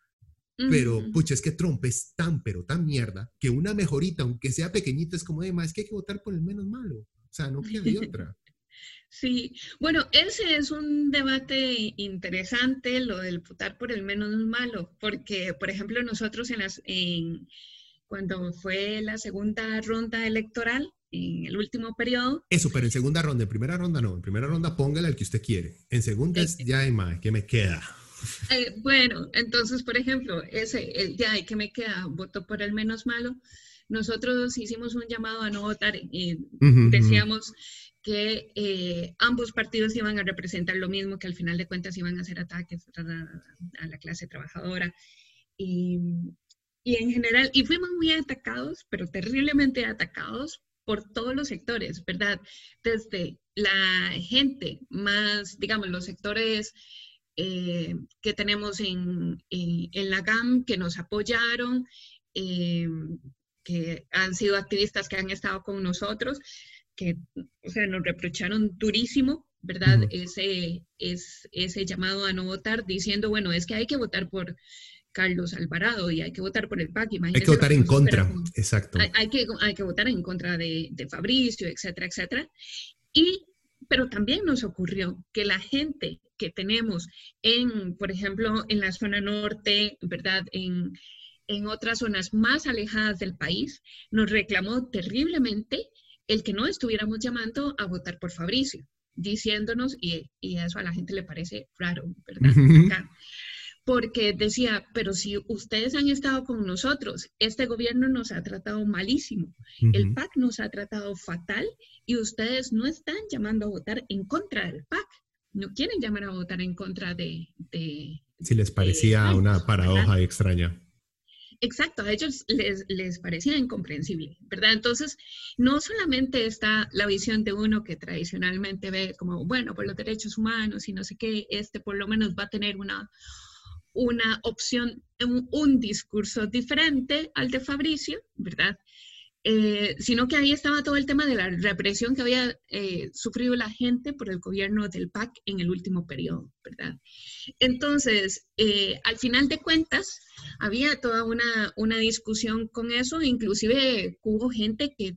Pero, pucha, es que Trump es tan, pero tan mierda, que una mejorita, aunque sea pequeñita, es como, más es que hay que votar por el menos malo. O sea, no queda de otra. Sí, bueno, ese es un debate interesante, lo del votar por el menos malo, porque, por ejemplo, nosotros en las, en, cuando fue la segunda ronda electoral, en el último periodo. Eso, pero en segunda ronda, en primera ronda no, en primera ronda póngale al que usted quiere. En segunda es ya hay más, ¿qué me queda? Eh, bueno, entonces, por ejemplo, ese, el ya hay que me queda, voto por el menos malo. Nosotros hicimos un llamado a no votar y decíamos que eh, ambos partidos iban a representar lo mismo, que al final de cuentas iban a hacer ataques a, la clase trabajadora. Y, y en general, y fuimos muy atacados, pero terriblemente atacados por todos los sectores, ¿verdad? Desde la gente más, digamos, los sectores eh, que tenemos en, la GAM, que nos apoyaron, eh, que han sido activistas que han estado con nosotros, que, o sea, nos reprocharon durísimo, ¿verdad? ese, es, ese llamado a no votar, diciendo, bueno, es que hay que votar por Carlos Alvarado y hay que votar por el PAC. hay que votar en contra, exacto. Hay, que, hay que votar en contra de, de Fabricio, etcétera, etcétera. Y, pero también nos ocurrió que la gente que tenemos en, por ejemplo, en la zona norte, ¿verdad? En, en otras zonas más alejadas del país, nos reclamó terriblemente el que no estuviéramos llamando a votar por Fabricio. diciéndonos, y, y eso a la gente le parece raro, ¿verdad? porque decía, pero si ustedes han estado con nosotros, este gobierno nos ha tratado malísimo, el PAC nos ha tratado fatal y ustedes no están llamando a votar en contra del PAC, no quieren llamar a votar en contra de... si les parecía una paradoja extraña. Exacto, a ellos les, les, parecía incomprensible, ¿verdad? Entonces, no solamente está la visión de uno que tradicionalmente ve como, bueno, por los derechos humanos y no sé qué, este por lo menos va a tener una, una opción, un, un discurso diferente al de Fabricio, ¿verdad? Eh, sino que ahí estaba todo el tema de la represión que había eh, sufrido la gente por el gobierno del PAC en el último periodo, ¿verdad? Entonces, eh, al final de cuentas, había toda una, una, discusión con eso, inclusive hubo gente que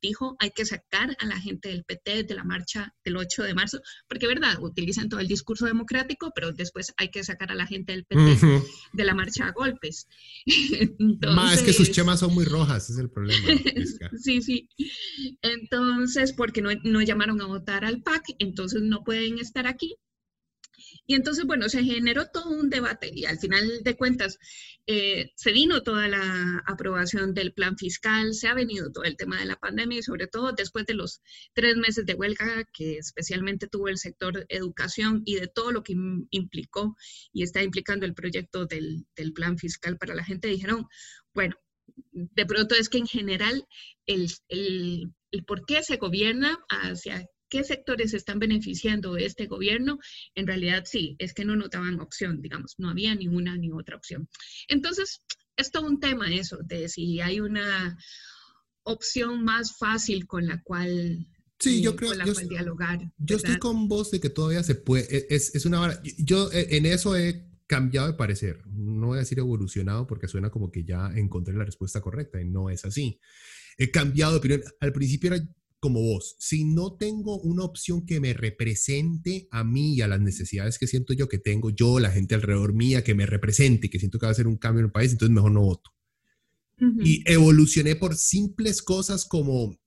dijo hay que sacar a la gente del PT de la marcha del 8 de marzo, porque, ¿verdad? Utilizan todo el discurso democrático, pero después hay que sacar a la gente del PT de la marcha a golpes. Más es que sus chemas son muy rojas, es el problema. sí, sí. Entonces, porque no, no llamaron a votar al PAC, entonces no pueden estar aquí. Y entonces, bueno, se generó todo un debate y al final de cuentas eh, se vino toda la aprobación del plan fiscal, se ha venido todo el tema de la pandemia y sobre todo después de los tres meses de huelga que especialmente tuvo el sector educación y de todo lo que implicó y está implicando el proyecto del, del plan fiscal para la gente, dijeron, bueno, de pronto es que en general el, el, el por qué se gobierna hacia qué sectores están beneficiando de este gobierno, en realidad sí, es que no notaban opción, digamos, no había ni una ni otra opción. Entonces, es todo un tema eso, de si hay una opción más fácil con la cual Sí, yo creo yo, dialogar. Yo estoy con vos de que todavía se puede, e, es, es una yo e, en eso he cambiado de parecer, no voy a decir evolucionado porque suena como que ya encontré la respuesta correcta y no es así. He cambiado de opinión, al principio era como vos, si no tengo una opción que me represente a mí y a las necesidades que siento yo que tengo, yo, la gente alrededor mía, que me represente, que siento que va a ser un cambio en el país, entonces mejor no voto. Y evolucioné por simples cosas como,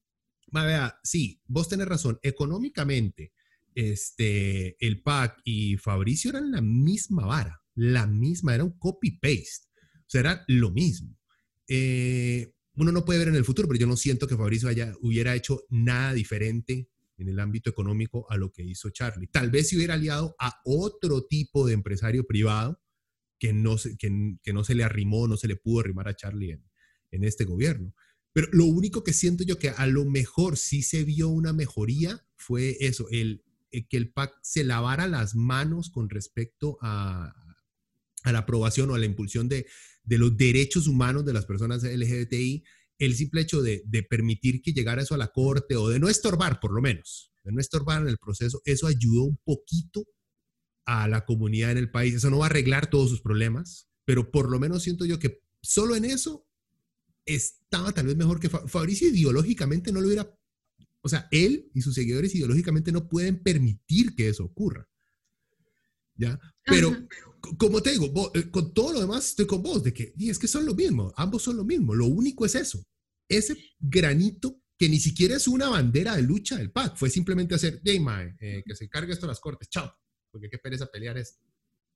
vea, sí, vos tenés razón, económicamente, este, el PAC y Fabricio eran la misma vara, la misma, era un copy-paste, o sea, era lo mismo. Eh, uno no puede ver en el futuro, pero yo no siento que Fabricio haya, hubiera hecho nada diferente en el ámbito económico a lo que hizo Charlie. Tal vez se hubiera aliado a otro tipo de empresario privado que no se, que, no se le arrimó, no se le pudo arrimar a Charlie en, en este gobierno. Pero lo único que siento yo que a lo mejor sí se vio una mejoría fue eso, el, el que el PAC se lavara las manos con respecto a, a la aprobación o a la impulsión de, de los derechos humanos de las personas LGBTI, el simple hecho de, permitir que llegara eso a la corte o de no estorbar, por lo menos, de no estorbar en el proceso, eso ayudó un poquito a la comunidad en el país. Eso no va a arreglar todos sus problemas, pero por lo menos siento yo que solo en eso estaba tal vez mejor que Fabricio ideológicamente no lo hubiera, o sea, él y sus seguidores ideológicamente no pueden permitir que eso ocurra. ¿Ya? Pero, como te digo, eh, con todo lo demás estoy con vos, de que y es que son lo mismo, ambos son lo mismo, lo único es eso, ese granito que ni siquiera es una bandera de lucha del PAC, fue simplemente hacer, hey, eh, que se cargue esto a las cortes, chao, porque qué pereza pelear esto.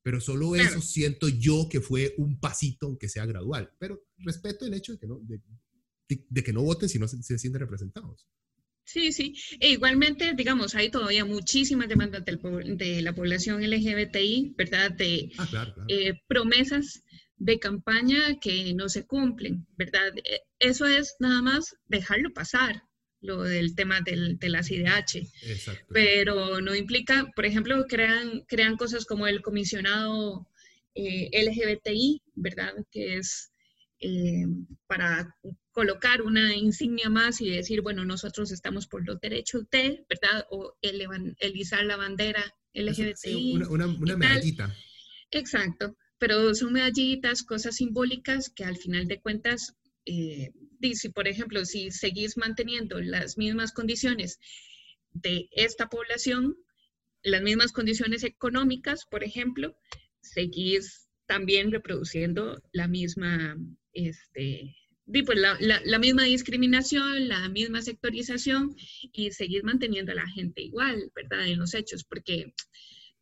Pero solo eso siento yo que fue un pasito, aunque sea gradual. Pero respeto el hecho de que no, de, que no voten si no se, se sienten representados. Sí, sí. E igualmente, digamos, hay todavía muchísimas demandas de la población LGBTI, ¿verdad? De ah, eh, promesas de campaña que no se cumplen, ¿verdad? E, eso es nada más dejarlo pasar, lo del tema del, de las IDH. Exacto. Pero no implica, por ejemplo, crean, crean cosas como el comisionado eh, LGBTI, ¿verdad? Que es eh, para colocar una insignia más y decir, bueno, nosotros estamos por los derechos de, ¿verdad? O el, izar la bandera LGBTI. una, medallita. Exacto, pero son medallitas, cosas simbólicas que al final de cuentas, eh, si por ejemplo, si seguís manteniendo las mismas condiciones de esta población, las mismas condiciones económicas, por ejemplo, seguís también reproduciendo la misma este, pues la, la, misma discriminación, la misma sectorización y seguir manteniendo a la gente igual, ¿verdad? En los hechos, porque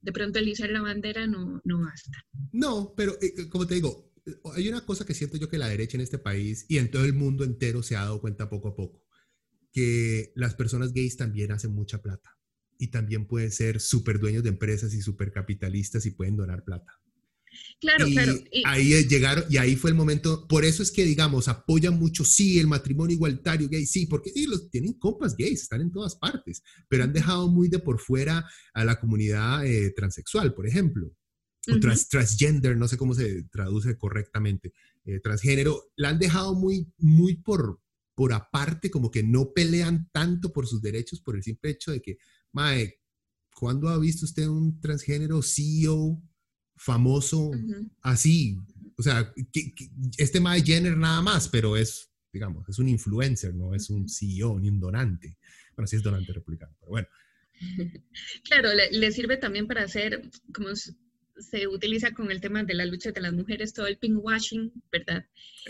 de pronto el la bandera no, no basta. No, pero eh, como te digo, hay una cosa que siento yo que la derecha en este país y en todo el mundo entero se ha dado cuenta poco a poco, que las personas gays también hacen mucha plata y también pueden ser súper dueños de empresas y súper capitalistas y pueden donar plata. Claro, claro. Y ahí llegaron, y ahí fue el momento, por eso es que, digamos, apoyan mucho, sí, el matrimonio igualitario gay, sí, porque sí, los, tienen compas gays, están en todas partes, pero han dejado muy de por fuera a la comunidad eh, transexual, por ejemplo o transgender, no sé cómo se traduce correctamente, eh, transgénero, la han dejado muy, muy por, por aparte, como que no pelean tanto por sus derechos por el simple hecho de que, mae, ¿cuándo ha visto usted un transgénero CEO famoso así? O sea, este mae Jenner nada más, pero es, digamos, es un influencer, no es un CEO ni un donante. Bueno, sí es donante republicano, pero bueno. Claro, le, le sirve también para hacer, como se utiliza con el tema de la lucha de las mujeres, todo el pinkwashing, ¿verdad?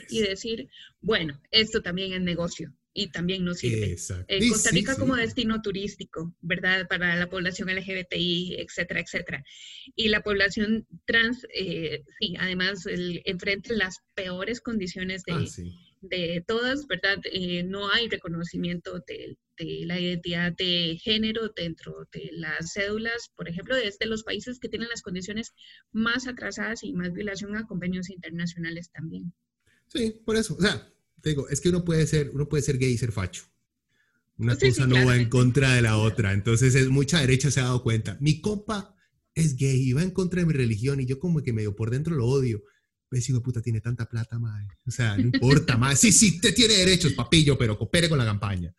Y decir, bueno, esto también es negocio y también nos sirve. Eh, Costa Rica como destino turístico, ¿verdad? Para la población LGBTI, etcétera, etcétera. Y la población trans, eh, sí, además el, enfrenta las peores condiciones de, ah, de todas, ¿verdad? Eh, no hay reconocimiento de, la identidad de género dentro de las cédulas, por ejemplo, desde los países que tienen las condiciones más atrasadas y más violación a convenios internacionales también. Sí, por eso, o sea, te digo, es que uno puede ser, uno puede ser gay y ser facho. Una cosa no va en contra de la otra. Entonces, es, mucha derecha se ha dado cuenta. Mi compa es gay y va en contra de mi religión y yo como que medio por dentro lo odio ese hijo de puta tiene tanta plata, madre. O sea, no importa, madre. Sí, sí, te tiene derechos, papillo, pero coopere con la campaña.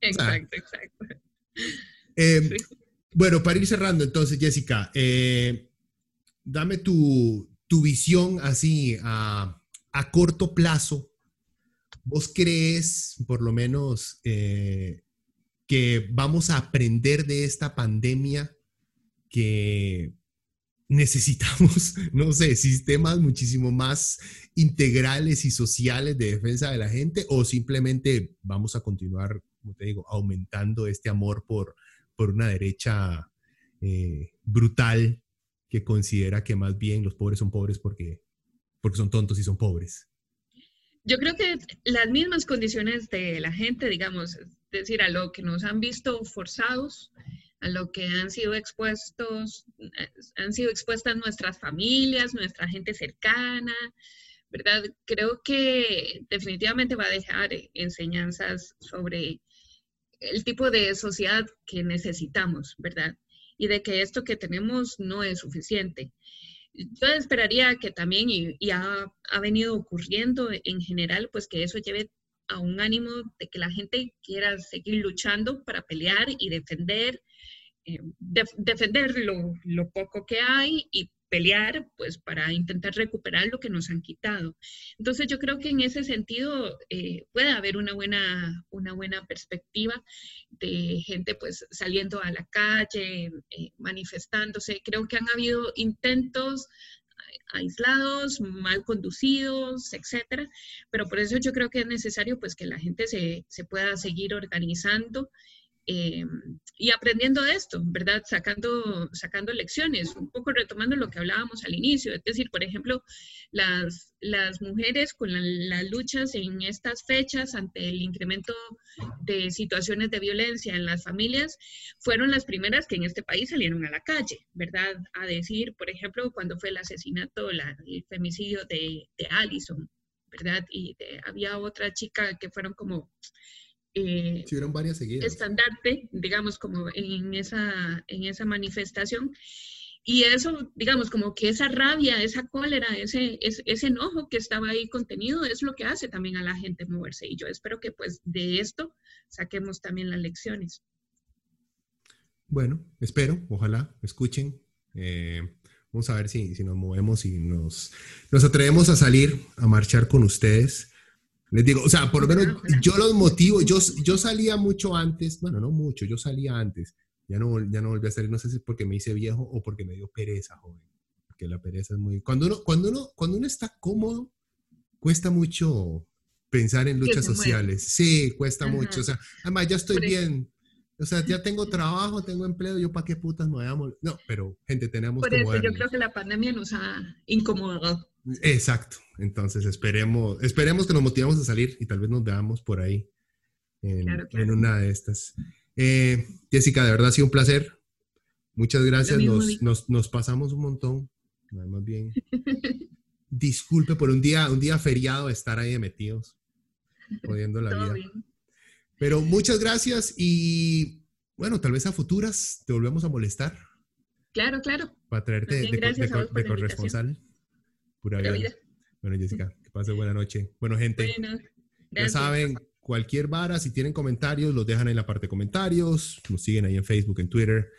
Exacto, exacto. Em, bueno, para ir cerrando, entonces, Jessica, eh, dame tu, tu, visión así a, a, corto plazo. ¿Vos crees, por lo menos, eh, que vamos a aprender de esta pandemia que necesitamos, no sé, sistemas muchísimo más integrales y sociales de defensa de la gente o simplemente vamos a continuar, como te digo, aumentando este amor por, por una derecha eh, brutal que considera que más bien los pobres son pobres porque, porque son tontos y son pobres. Yo creo que las mismas condiciones de la gente, digamos, es decir, a lo que nos han visto forzados, a lo que han sido expuestos, han sido expuestas nuestras familias, nuestra gente cercana, ¿verdad? Creo que definitivamente va a dejar enseñanzas sobre el tipo de sociedad que necesitamos, ¿verdad? Y de que esto que tenemos no es suficiente. Yo esperaría que también, y, ha, ha, venido ocurriendo en general, pues que eso lleve a un ánimo de que la gente quiera seguir luchando para pelear y defender eh, defender lo, poco que hay y pelear pues para intentar recuperar lo que nos han quitado. Entonces yo creo que en ese sentido eh, puede haber una buena, una buena perspectiva de gente pues saliendo a la calle, eh, manifestándose. Creo que han habido intentos aislados, mal conducidos, etcétera, pero por eso yo creo que es necesario pues que la gente se, se pueda seguir organizando eh, y aprendiendo de esto, ¿verdad? Sacando, sacando lecciones, un poco retomando lo que hablábamos al inicio, es decir, por ejemplo, las, las mujeres con las luchas en estas fechas ante el incremento de situaciones de violencia en las familias, fueron las primeras que en este país salieron a la calle, ¿verdad? A decir, por ejemplo, cuando fue el asesinato, el femicidio de, de Allison, ¿verdad? Y había otra chica que fueron como eh, varias estandarte, digamos, como en esa, en esa manifestación. Y eso, digamos, como que esa rabia, esa cólera, ese, ese, enojo que estaba ahí contenido es lo que hace también a la gente moverse. Y yo espero que pues de esto saquemos también las lecciones. Bueno, espero, ojalá, escuchen. Eh, vamos a ver si, si nos movemos y nos, nos atrevemos a salir a marchar con ustedes. Les digo, o sea, por lo menos yo los motivo, yo, yo salía mucho antes, bueno, no mucho, yo salía antes, ya no, ya no volví a salir, no sé si es porque me hice viejo o porque me dio pereza, joven, porque la pereza es muy... Cuando uno, cuando uno, cuando uno está cómodo, cuesta mucho pensar en luchas sociales. Sí, cuesta mucho. O sea, además ya estoy bien. O sea, ya tengo trabajo, tengo empleo, yo para qué putas me voy No, pero gente, tenemos Por eso yo creo que la pandemia nos ha incomodado. Exacto. Entonces esperemos, esperemos que nos motivemos a salir y tal vez nos veamos por ahí en, una de estas. Eh, Jessica, de verdad ha sido un placer. Muchas gracias. Nos, nos, pasamos un montón. Más bien. Disculpe por un día, un día feriado estar ahí metidos, jodiendo la vida. Pero muchas gracias y bueno, tal vez a futuras te volvemos a molestar. Claro, claro. Para traerte de, corresponsal. Pura vida. Bueno, Jessica, que pase buena noche. Bueno, gente, ya saben, cualquier vara, si tienen comentarios, los dejan en la parte de comentarios, nos siguen ahí en Facebook, en Twitter.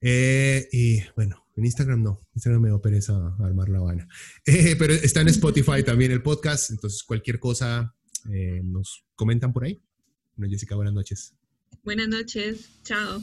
Eh, y bueno, en Instagram no, Instagram me da pereza armar la vaina. Eh, pero está en Spotify también el podcast, entonces cualquier cosa eh, nos comentan por ahí. Bueno, Jessica, buenas noches. Buenas noches, chao.